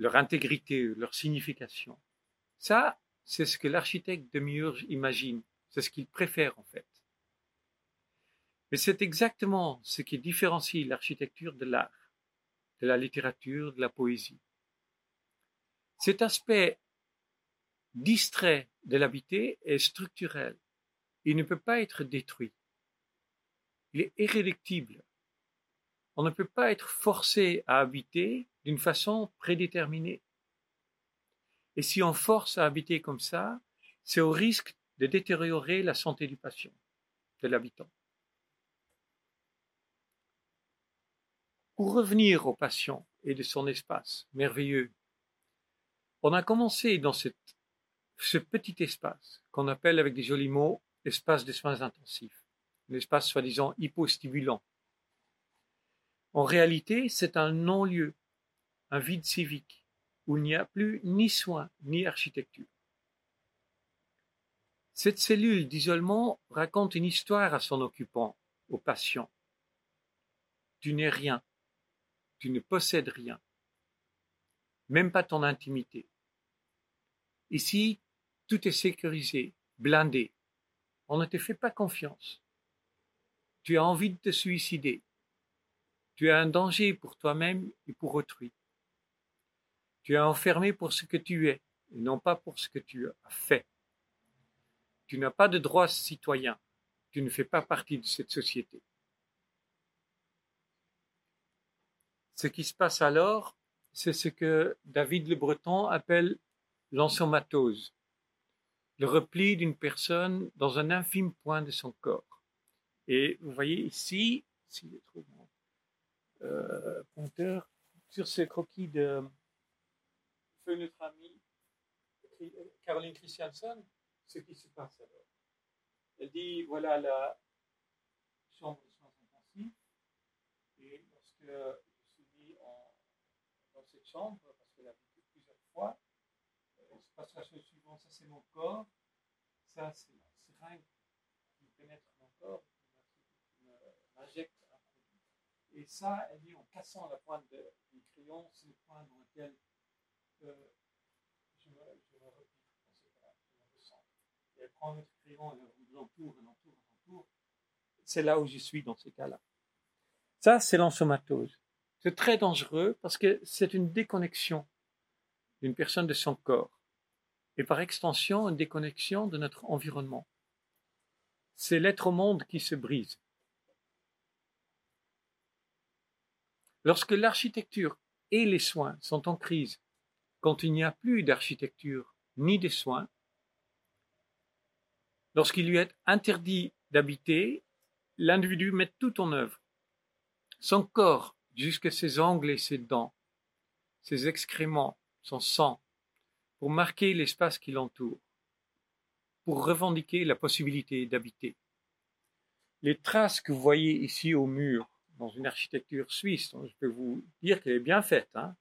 leur intégrité, leur signification. Ça, c'est ce que l'architecte de Miurge imagine, c'est ce qu'il préfère en fait. Mais c'est exactement ce qui différencie l'architecture de l'art, de la littérature, de la poésie. Cet aspect distrait de l'habité est structurel. Il ne peut pas être détruit. Il est irréductible. On ne peut pas être forcé à habiter d'une façon prédéterminée. Et si on force à habiter comme ça, c'est au risque de détériorer la santé du patient, de l'habitant. Pour revenir au patient et de son espace merveilleux, on a commencé dans ce petit espace qu'on appelle avec des jolis mots espace de soins intensifs, l'espace soi-disant hypostimulant. En réalité, c'est un non-lieu, un vide civique, où il n'y a plus ni soins ni architecture. Cette cellule d'isolement raconte une histoire à son occupant, au patient. Tu n'es rien, tu ne possèdes rien, même pas ton intimité. Ici, tout est sécurisé, blindé. On ne te fait pas confiance. Tu as envie de te suicider. Tu as un danger pour toi-même et pour autrui. Tu es enfermé pour ce que tu es et non pas pour ce que tu as fait. Tu n'as pas de droits citoyens. Tu ne fais pas partie de cette société. Ce qui se passe alors, c'est ce que David Le Breton appelle l'ensomatose le repli d'une personne dans un infime point de son corps. Et vous voyez ici, si je trouve mon sur ce croquis de feu notre amie Caroline Christiansen, ce qui se passe alors? Elle dit, voilà la, chambre de soins intensifs. Et lorsque je suis mis dans cette chambre, parce qu'elle a vécu plusieurs fois, euh, il se passera chose suivante. Ça, c'est mon corps. Ça, c'est la seringue qui pénètre mon corps, qui m'injecte un produit. Et ça, elle dit en cassant la pointe du crayon, c'est le point dans lequel ce. C'est là où je suis dans ces cas-là. Ça, c'est l'ensomatose. C'est très dangereux parce que c'est une déconnexion d'une personne de son corps et par extension une déconnexion de notre environnement. C'est l'être au monde qui se brise. Lorsque l'architecture et les soins sont en crise, quand il n'y a plus d'architecture ni de soins, lorsqu'il lui est interdit d'habiter, l'individu met tout en œuvre. Son corps, jusque ses ongles et ses dents, ses excréments, son sang, pour marquer l'espace qui l'entoure, pour revendiquer la possibilité d'habiter. Les traces que vous voyez ici au mur, dans une architecture suisse, je peux vous dire qu'elle est bien faite, hein.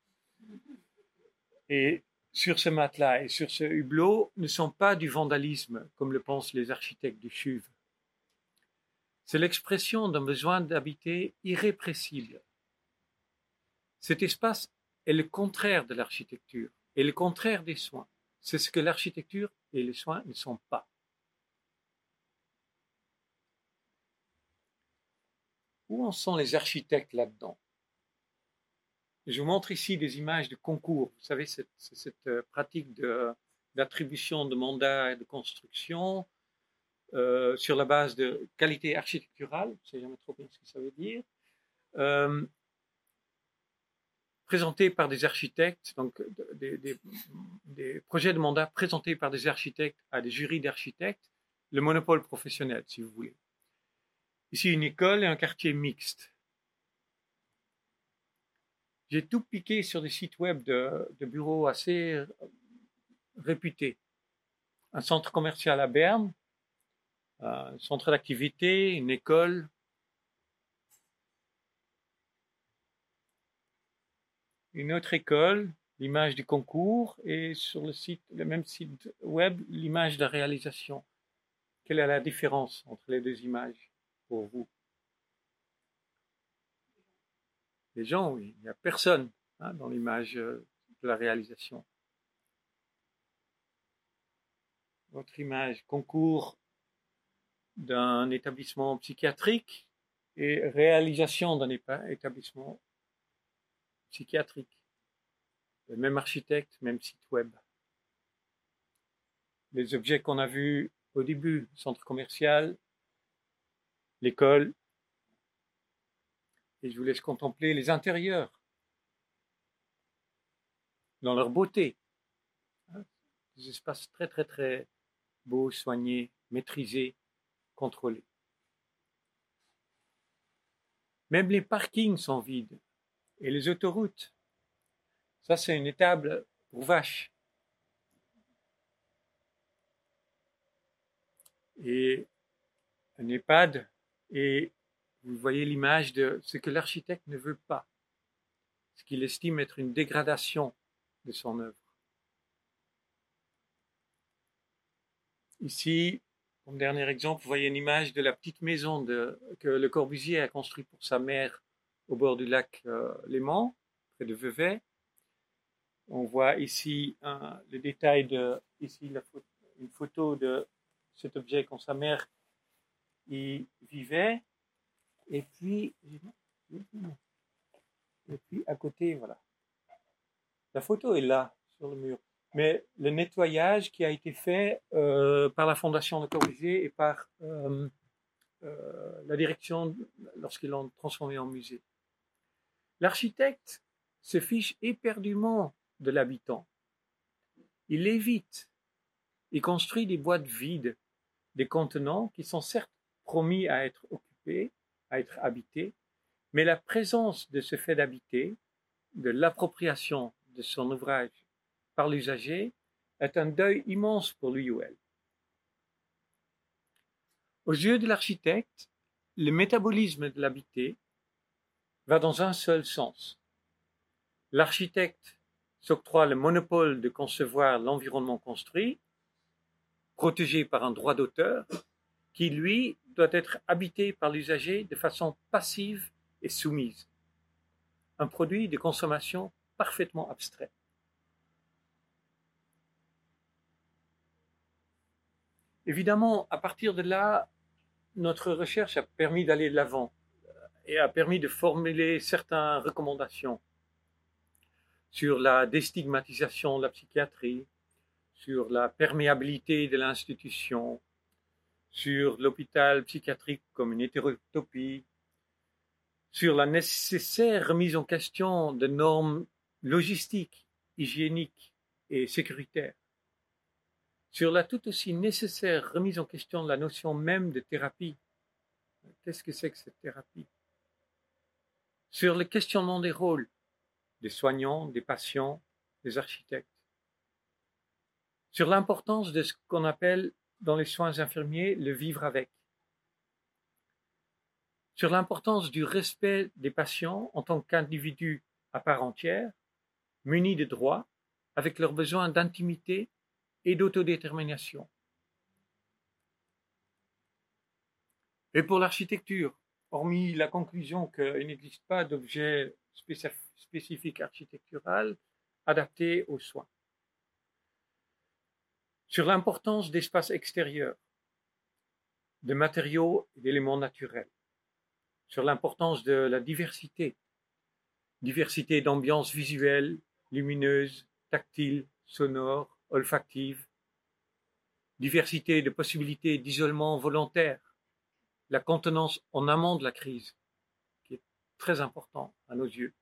Et sur ce matelas et sur ce hublot ne sont pas du vandalisme, comme le pensent les architectes du CHUV. C'est l'expression d'un besoin d'habiter irrépressible. Cet espace est le contraire de l'architecture et le contraire des soins. C'est ce que l'architecture et les soins ne sont pas. Où en sont les architectes là-dedans? Je vous montre ici des images de concours. Vous savez, cette, cette euh, pratique d'attribution de, mandats et de construction euh, sur la base de qualité architecturale, je ne sais jamais trop bien ce que ça veut dire, euh, présentés par des architectes, donc des, projets de mandat présentés par des architectes à des jurys d'architectes, le monopole professionnel, si vous voulez. Ici, une école et un quartier mixte. J'ai tout piqué sur des sites web de, bureaux assez réputés. Un centre commercial à Berne, un centre d'activité, une école, une autre école, l'image du concours, et sur le site, le même site web, l'image de réalisation. Quelle est la différence entre les deux images pour vous? Les gens, il n'y a personne hein, dans l'image euh, de la réalisation. Votre image, concours d'un établissement psychiatrique et réalisation d'un établissement psychiatrique. Même architecte, même site web. Les objets qu'on a vus au début, centre commercial, l'école. Et je vous laisse contempler les intérieurs, dans leur beauté. Des espaces très très très beaux, soignés, maîtrisés, contrôlés. Même les parkings sont vides et les autoroutes. Ça, c'est une étable pour vaches. Et un EHPAD, et vous voyez l'image de ce que l'architecte ne veut pas, ce qu'il estime être une dégradation de son œuvre. Ici, comme dernier exemple, vous voyez une image de la petite maison que Le Corbusier a construite pour sa mère au bord du lac euh, Léman, près de Vevey. On voit ici le détail de ici une photo de cet objet quand sa mère y vivait. Et puis, et puis à côté, voilà. La photo est là, sur le mur. Mais le nettoyage qui a été fait euh, par la Fondation de Corbusier et par euh, euh, la direction lorsqu'ils l'ont transformé en musée. L'architecte se fiche éperdument de l'habitant. Il évite et construit des boîtes vides, des contenants qui sont certes promis à être occupés, à être habités, mais la présence de ce fait d'habiter, de l'appropriation de son ouvrage par l'usager, est un deuil immense pour lui ou elle. Aux yeux de l'architecte, le métabolisme de l'habité va dans un seul sens. L'architecte s'octroie le monopole de concevoir l'environnement construit, protégé par un droit d'auteur, qui, lui, doit être habité par l'usager de façon passive et soumise. Un produit de consommation parfaitement abstrait. Évidemment, à partir de là, notre recherche a permis d'aller de l'avant et a permis de formuler certaines recommandations sur la déstigmatisation de la psychiatrie, sur la perméabilité de l'institution, sur l'hôpital psychiatrique comme une hétérotopie, sur la nécessaire remise en question de normes logistiques, hygiéniques et sécuritaires, sur la tout aussi nécessaire remise en question de la notion même de thérapie. Qu'est-ce que c'est que cette thérapie? Sur le questionnement des rôles des soignants, des patients, des architectes. Sur l'importance de ce qu'on appelle dans les soins infirmiers le vivre avec. Sur l'importance du respect des patients en tant qu'individus à part entière, munis de droits, avec leurs besoins d'intimité et d'autodétermination. Et pour l'architecture, hormis la conclusion qu'il n'existe pas d'objet spécifique architectural adapté aux soins. Sur l'importance d'espaces extérieurs, de matériaux et d'éléments naturels. Sur l'importance de la diversité, diversité d'ambiances visuelles, lumineuses, tactiles, sonores, olfactives, diversité de possibilités d'isolement volontaire, la contenance en amont de la crise, qui est très important à nos yeux.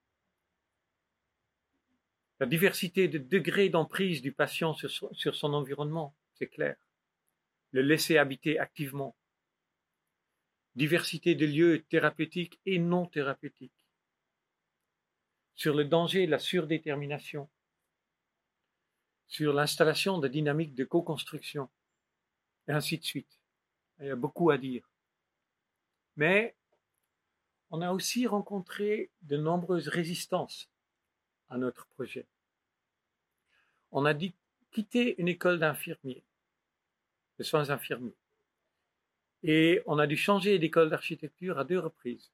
La diversité de degrés d'emprise du patient sur son, sur son environnement, c'est clair. Le laisser habiter activement. Diversité de lieux thérapeutiques et non thérapeutiques. Sur le danger de la surdétermination sur l'installation de dynamiques de co-construction, et ainsi de suite. Il y a beaucoup à dire. Mais on a aussi rencontré de nombreuses résistances à notre projet. On a dit quitter une école d'infirmiers, de soins infirmiers, et on a dû changer d'école d'architecture à deux reprises.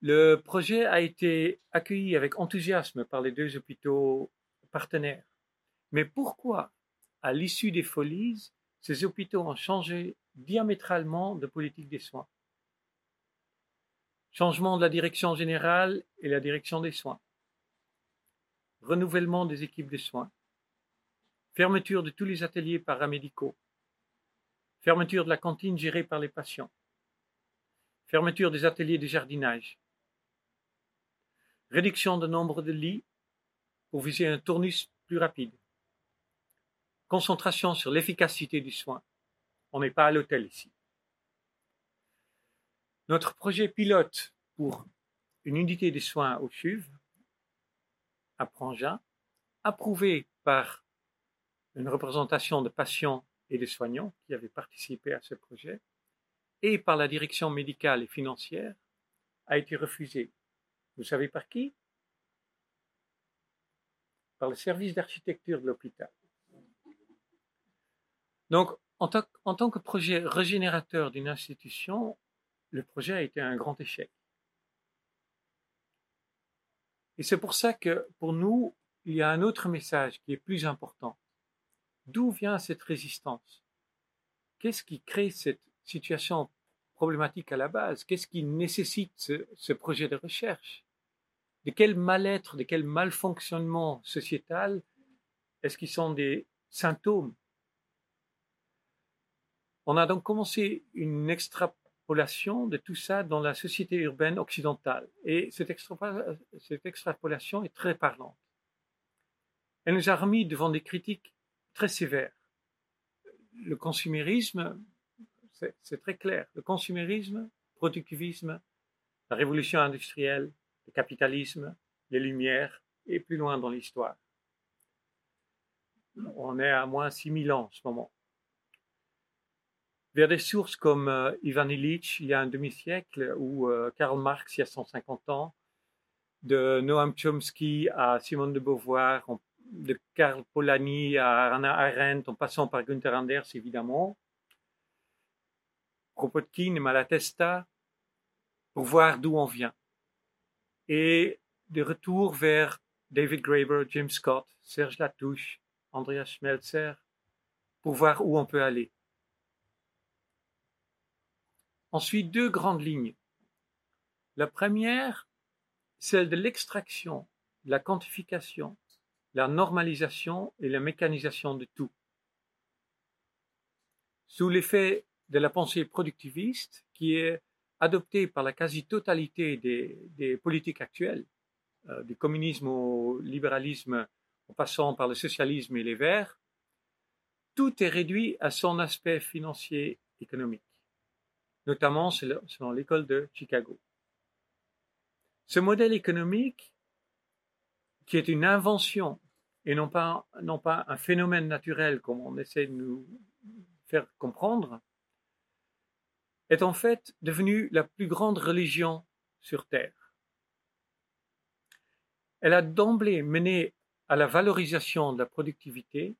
Le projet a été accueilli avec enthousiasme par les deux hôpitaux partenaires. Mais pourquoi, à l'issue des folies, ces hôpitaux ont changé diamétralement de politique des soins? Changement de la direction générale et la direction des soins. Renouvellement des équipes de soins. Fermeture de tous les ateliers paramédicaux. Fermeture de la cantine gérée par les patients. Fermeture des ateliers de jardinage. Réduction du nombre de lits pour viser un tournus plus rapide. Concentration sur l'efficacité du soin. On n'est pas à l'hôtel ici. Notre projet pilote pour une unité de soins au CHUV, à Prangin, approuvé par une représentation de patients et de soignants qui avaient participé à ce projet, et par la direction médicale et financière, a été refusé. Vous savez par qui? Par le service d'architecture de l'hôpital. Donc, en tant, en tant, que projet régénérateur d'une institution, le projet a été un grand échec. Et c'est pour ça que, pour nous, il y a un autre message qui est plus important. D'où vient cette résistance? Qu'est-ce qui crée cette situation problématique à la base? Qu'est-ce qui nécessite ce, ce projet de recherche? De quel mal-être, de quel malfonctionnement sociétal est-ce qu'ils sont des symptômes? On a donc commencé une extrapolation de tout ça dans la société urbaine occidentale. Et cette, extrapolation est très parlante. Elle nous a remis devant des critiques très sévères. Le consumérisme, c'est très clair. Le consumérisme, productivisme, la révolution industrielle, le capitalisme, les Lumières, et plus loin dans l'histoire. On est à moins 6000 ans en ce moment. Vers des sources comme euh, Ivan Illich il y a un demi-siècle ou euh, Karl Marx il y a 150 ans, de Noam Chomsky à Simone de Beauvoir, de Karl Polanyi à Anna Arendt, en passant par Günther Anders évidemment, Kropotkin et Malatesta, pour voir d'où on vient. Et de retour vers David Graeber, Jim Scott, Serge Latouche, Andreas Schmelzer, pour voir où on peut aller. Ensuite, deux grandes lignes. La première, celle de l'extraction, la quantification, la normalisation et la mécanisation de tout. Sous l'effet de la pensée productiviste qui est adoptée par la quasi-totalité des, politiques actuelles, euh, du communisme au libéralisme en passant par le socialisme et les verts, tout est réduit à son aspect financier économique notamment selon l'école de Chicago. Ce modèle économique, qui est une invention et non pas, un phénomène naturel comme on essaie de nous faire comprendre, est en fait devenu la plus grande religion sur Terre. Elle a d'emblée mené à la valorisation de la productivité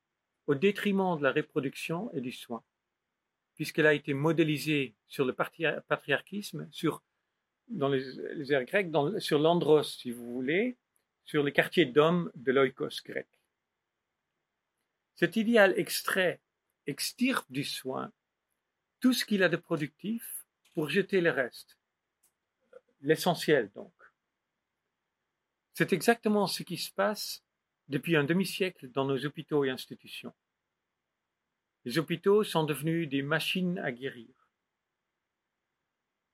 au détriment de la reproduction et du soin puisqu'elle a été modélisée sur le patriarchisme, dans les, ères grecques, sur l'andros, si vous voulez, sur les quartiers d'hommes de l'oikos grec. Cet idéal extrait, extirpe du soin tout ce qu'il a de productif pour jeter le reste, l'essentiel donc. C'est exactement ce qui se passe depuis un demi-siècle dans nos hôpitaux et institutions. Les hôpitaux sont devenus des machines à guérir.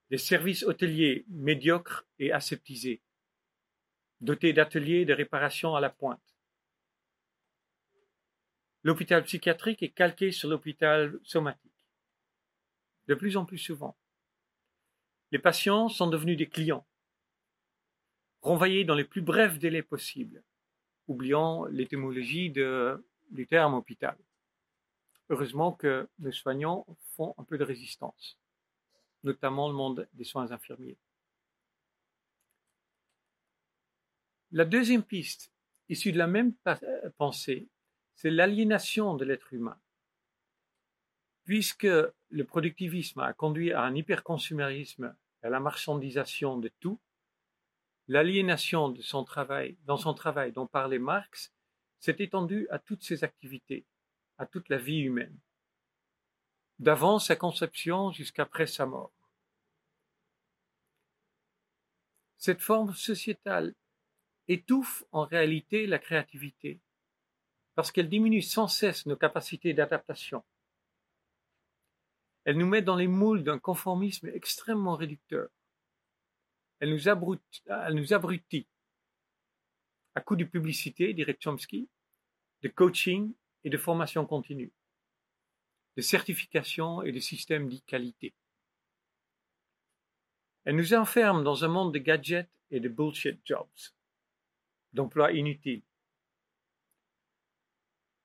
Des services hôteliers médiocres et aseptisés, dotés d'ateliers de réparation à la pointe. L'hôpital psychiatrique est calqué sur l'hôpital somatique, de plus en plus souvent. Les patients sont devenus des clients, renvoyés dans les plus brefs délais possibles, oubliant l'étymologie du terme hôpital. Heureusement que les soignants font un peu de résistance, notamment le monde des soins infirmiers. La deuxième piste, issue de la même euh, pensée, c'est l'aliénation de l'être humain. Puisque le productivisme a conduit à un hyperconsumérisme, à la marchandisation de tout, l'aliénation de dans son travail dont parlait Marx, s'est étendue à toutes ses activités, à toute la vie humaine, d'avant sa conception jusqu'après sa mort. Cette forme sociétale étouffe en réalité la créativité, parce qu'elle diminue sans cesse nos capacités d'adaptation. Elle nous met dans les moules d'un conformisme extrêmement réducteur. Elle nous, abrutit à coup de publicité, dirait Chomsky, de coaching et de formation continue, de certification et de systèmes d'e-qualité. Elle nous enferme dans un monde de gadgets et de bullshit jobs, d'emplois inutiles,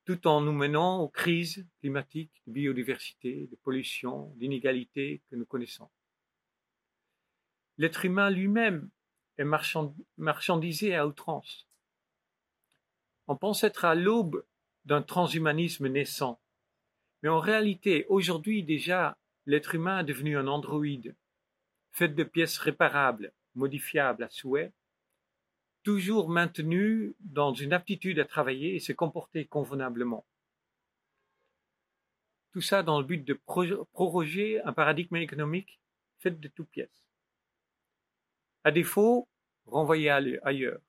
tout en nous menant aux crises climatiques, de biodiversité, de pollution, d'inégalité que nous connaissons. L'être humain lui-même est marchandisé à outrance. On pense être à l'aube d'un transhumanisme naissant. Mais en réalité, aujourd'hui déjà, l'être humain est devenu un androïde, fait de pièces réparables, modifiables à souhait, toujours maintenu dans une aptitude à travailler et se comporter convenablement. Tout ça dans le but de proroger un paradigme économique fait de toutes pièces. À défaut, renvoyé ailleurs.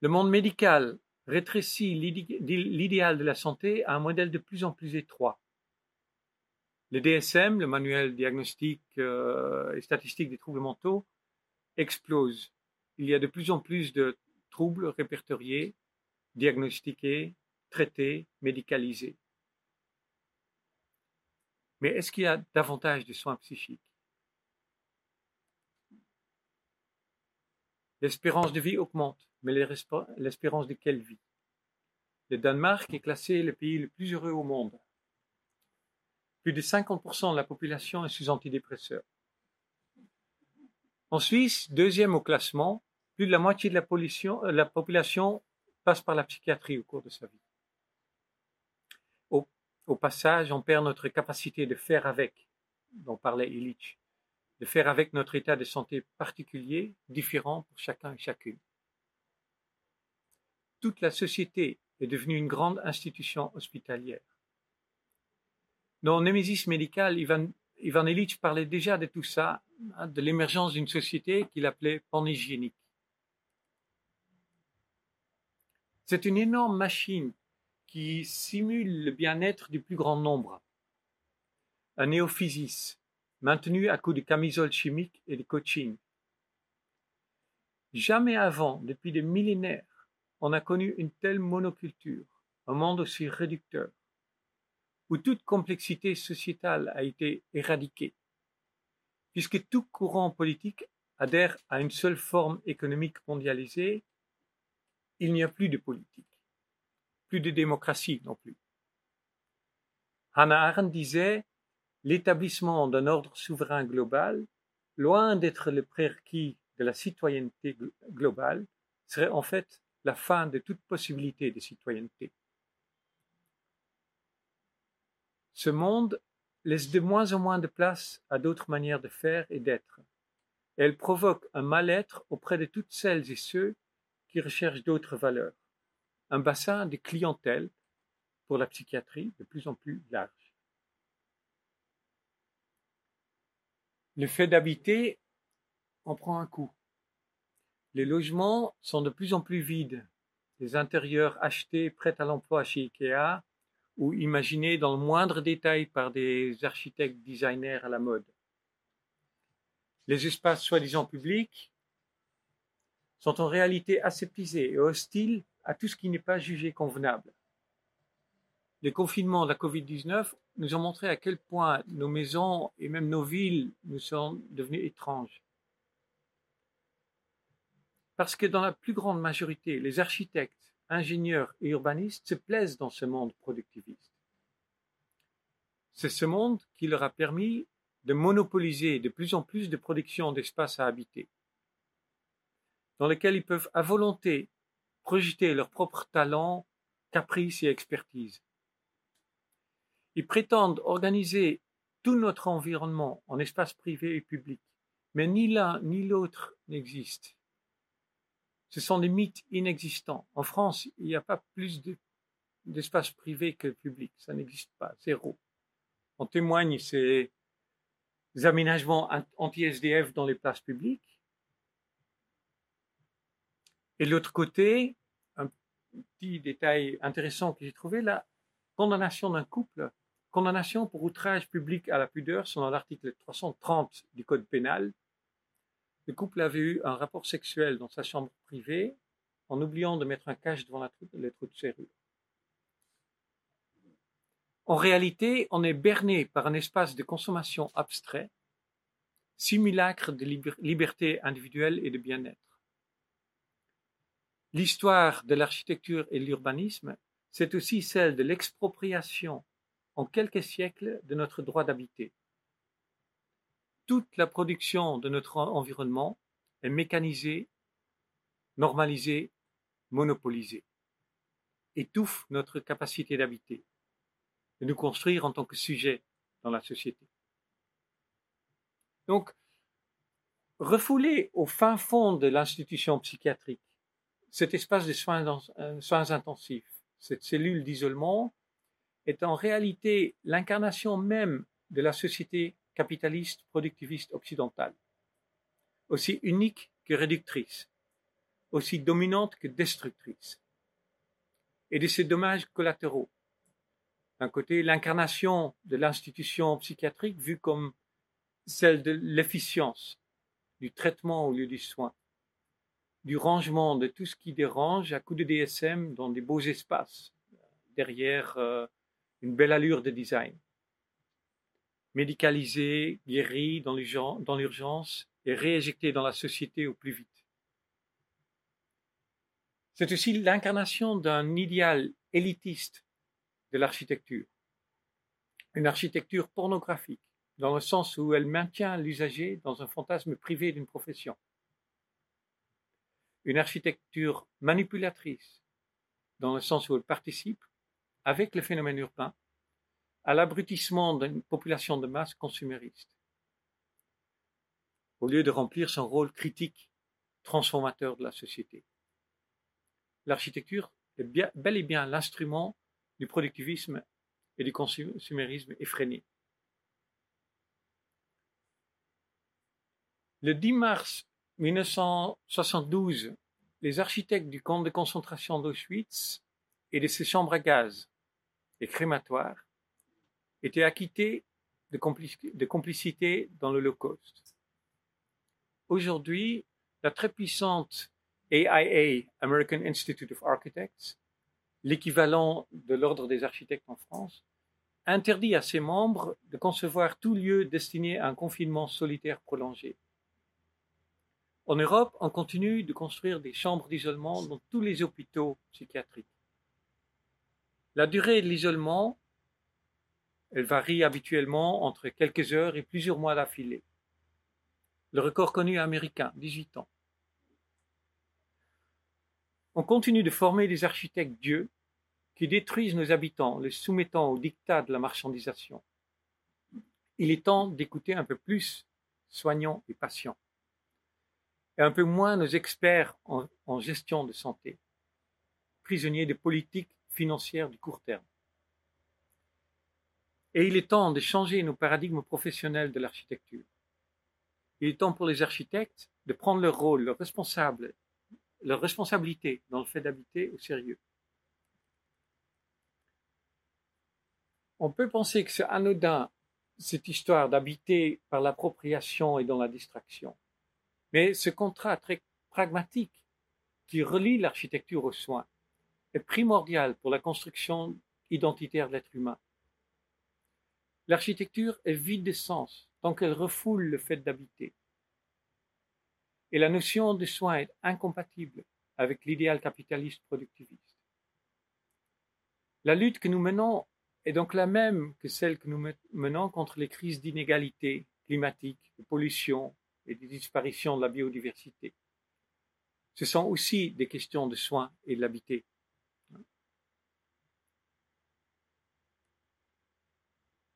Le monde médical rétrécit l'idéal de la santé à un modèle de plus en plus étroit. Le DSM, le manuel diagnostique euh, et statistique des troubles mentaux, explose. Il y a de plus en plus de troubles répertoriés, diagnostiqués, traités, médicalisés. Mais est-ce qu'il y a davantage de soins psychiques? L'espérance de vie augmente, mais l'espérance de quelle vie? Le Danemark est classé le pays le plus heureux au monde. plus de 50% de la population est sous antidépresseurs. En Suisse, deuxième au classement, plus de la moitié de la, euh, la population passe par la psychiatrie au cours de sa vie. Au, passage, on perd notre capacité de faire avec, dont parlait Illich, de faire avec notre état de santé particulier, différent pour chacun et chacune. Toute la société est devenue une grande institution hospitalière. Dans Némésis médical, Ivan, Ivan parlait déjà de tout ça, hein, de l'émergence d'une société qu'il appelait panhygiénique. C'est une énorme machine qui simule le bien-être du plus grand nombre. Un néophysis, maintenu à coups de camisoles chimiques et de coaching. Jamais avant, depuis des millénaires, on a connu une telle monoculture, un monde aussi réducteur, où toute complexité sociétale a été éradiquée, puisque tout courant politique adhère à une seule forme économique mondialisée, il n'y a plus de politique, plus de démocratie non plus. Hannah Arendt disait l'établissement d'un ordre souverain global, loin d'être le prérequis de la citoyenneté globale, serait en fait la fin de toute possibilité de citoyenneté. Ce monde laisse de moins en moins de place à d'autres manières de faire et d'être. Elle provoque un mal-être auprès de toutes celles et ceux qui recherchent d'autres valeurs. Un bassin de clientèle pour la psychiatrie de plus en plus large. Le fait d'habiter en prend un coup. Les logements sont de plus en plus vides. Les intérieurs achetés prêts à l'emploi chez Ikea ou imaginés dans le moindre détail par des architectes designers à la mode. Les espaces soi-disant publics sont en réalité aseptisés et hostiles à tout ce qui n'est pas jugé convenable. Les confinements de la Covid-19 nous ont montré à quel point nos maisons et même nos villes nous sont devenues étranges. Parce que dans la plus grande majorité, les architectes, ingénieurs et urbanistes se plaisent dans ce monde productiviste. C'est ce monde qui leur a permis de monopoliser de plus en plus de production d'espaces à habiter, dans lesquels ils peuvent à volonté projeter leurs propres talents, caprices et expertise. Ils prétendent organiser tout notre environnement en espace privé et public, mais ni l'un ni l'autre n'existe. Ce sont des mythes inexistants. En France, il n'y a pas plus d'espace privé que public. Ça n'existe pas, zéro. En témoignent ces aménagements anti-SDF dans les places publiques. Et de l'autre côté, un petit détail intéressant que j'ai trouvé, la condamnation d'un couple Condamnation pour outrage public à la pudeur selon l'article 330 du Code pénal. Le couple avait eu un rapport sexuel dans sa chambre privée en oubliant de mettre un cache devant la les trous de serrure. En réalité, on est berné par un espace de consommation abstrait, simulacre de liberté individuelle et de bien-être. L'histoire de l'architecture et de l'urbanisme, c'est aussi celle de l'expropriation en quelques siècles de notre droit d'habiter. Toute la production de notre environnement est mécanisée, normalisée, monopolisée, étouffe notre capacité d'habiter, de nous construire en tant que sujet dans la société. Donc, refouler au fin fond de l'institution psychiatrique cet espace de euh, soins intensifs, cette cellule d'isolement est en réalité l'incarnation même de la société capitaliste productiviste occidentale, aussi unique que réductrice, aussi dominante que destructrice, et de ses dommages collatéraux. D'un côté, l'incarnation de l'institution psychiatrique vue comme celle de l'efficience, du traitement au lieu du soin, du rangement de tout ce qui dérange à coup de DSM dans des beaux espaces, derrière euh, une belle allure de design. Médicalisé, guéri dans l'urgence et rééjecté dans la société au plus vite. C'est aussi l'incarnation d'un idéal élitiste de l'architecture. une architecture pornographique, dans le sens où elle maintient l'usager dans un fantasme privé d'une profession. Une architecture manipulatrice, dans le sens où elle participe, avec le phénomène urbain, à l'abrutissement d'une population de masse consumériste. Au lieu de remplir son rôle critique, transformateur de la société. L'architecture est bel et bien l'instrument du productivisme et du consumérisme effréné. Le 10 mars 1972, les architectes du camp de concentration d'Auschwitz et de ses chambres à gaz et crématoires étaient acquittés de, complicité dans l'Holocauste. Aujourd'hui, la très puissante AIA, American Institute of Architects, l'équivalent de l'ordre des architectes en France, interdit à ses membres de concevoir tout lieu destiné à un confinement solitaire prolongé. En Europe, on continue de construire des chambres d'isolement dans tous les hôpitaux psychiatriques. La durée de l'isolement, elle varie habituellement entre quelques heures et plusieurs mois d'affilée. Le record connu américain, 18 ans. On continue de former des architectes dieux qui détruisent nos habitants, les soumettant au dictat de la marchandisation. Il est temps d'écouter un peu plus soignants et patients, et un peu moins nos experts en, gestion de santé, prisonniers des politiques financières du court terme. Et il est temps de changer nos paradigmes professionnels de l'architecture. Il est temps pour les architectes de prendre leur rôle, leur responsabilité dans le fait d'habiter au sérieux. On peut penser que c'est anodin, cette histoire d'habiter par l'appropriation et dans la distraction. Mais ce contrat très pragmatique qui relie l'architecture aux soins est primordial pour la construction identitaire de l'être humain. L'architecture est vide de sens tant qu'elle refoule le fait d'habiter. Et la notion de soin est incompatible avec l'idéal capitaliste productiviste. La lutte que nous menons est donc la même que celle que nous menons contre les crises d'inégalité climatique, de pollution et de disparition de la biodiversité. Ce sont aussi des questions de soins et de l'habiter.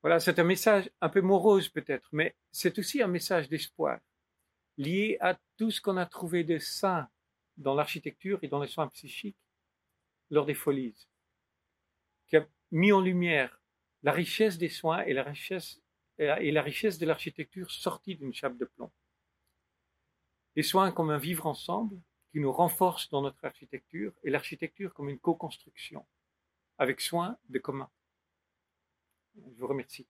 Voilà, c'est un message un peu morose peut-être, mais c'est aussi un message d'espoir, lié à tout ce qu'on a trouvé de sain dans l'architecture et dans les soins psychiques lors des folies, qui a mis en lumière la richesse des soins et la richesse, et la richesse de l'architecture sortie d'une chape de plomb. Les soins comme un vivre ensemble qui nous renforce dans notre architecture et l'architecture comme une co-construction avec soin de commun. Je vous remercie.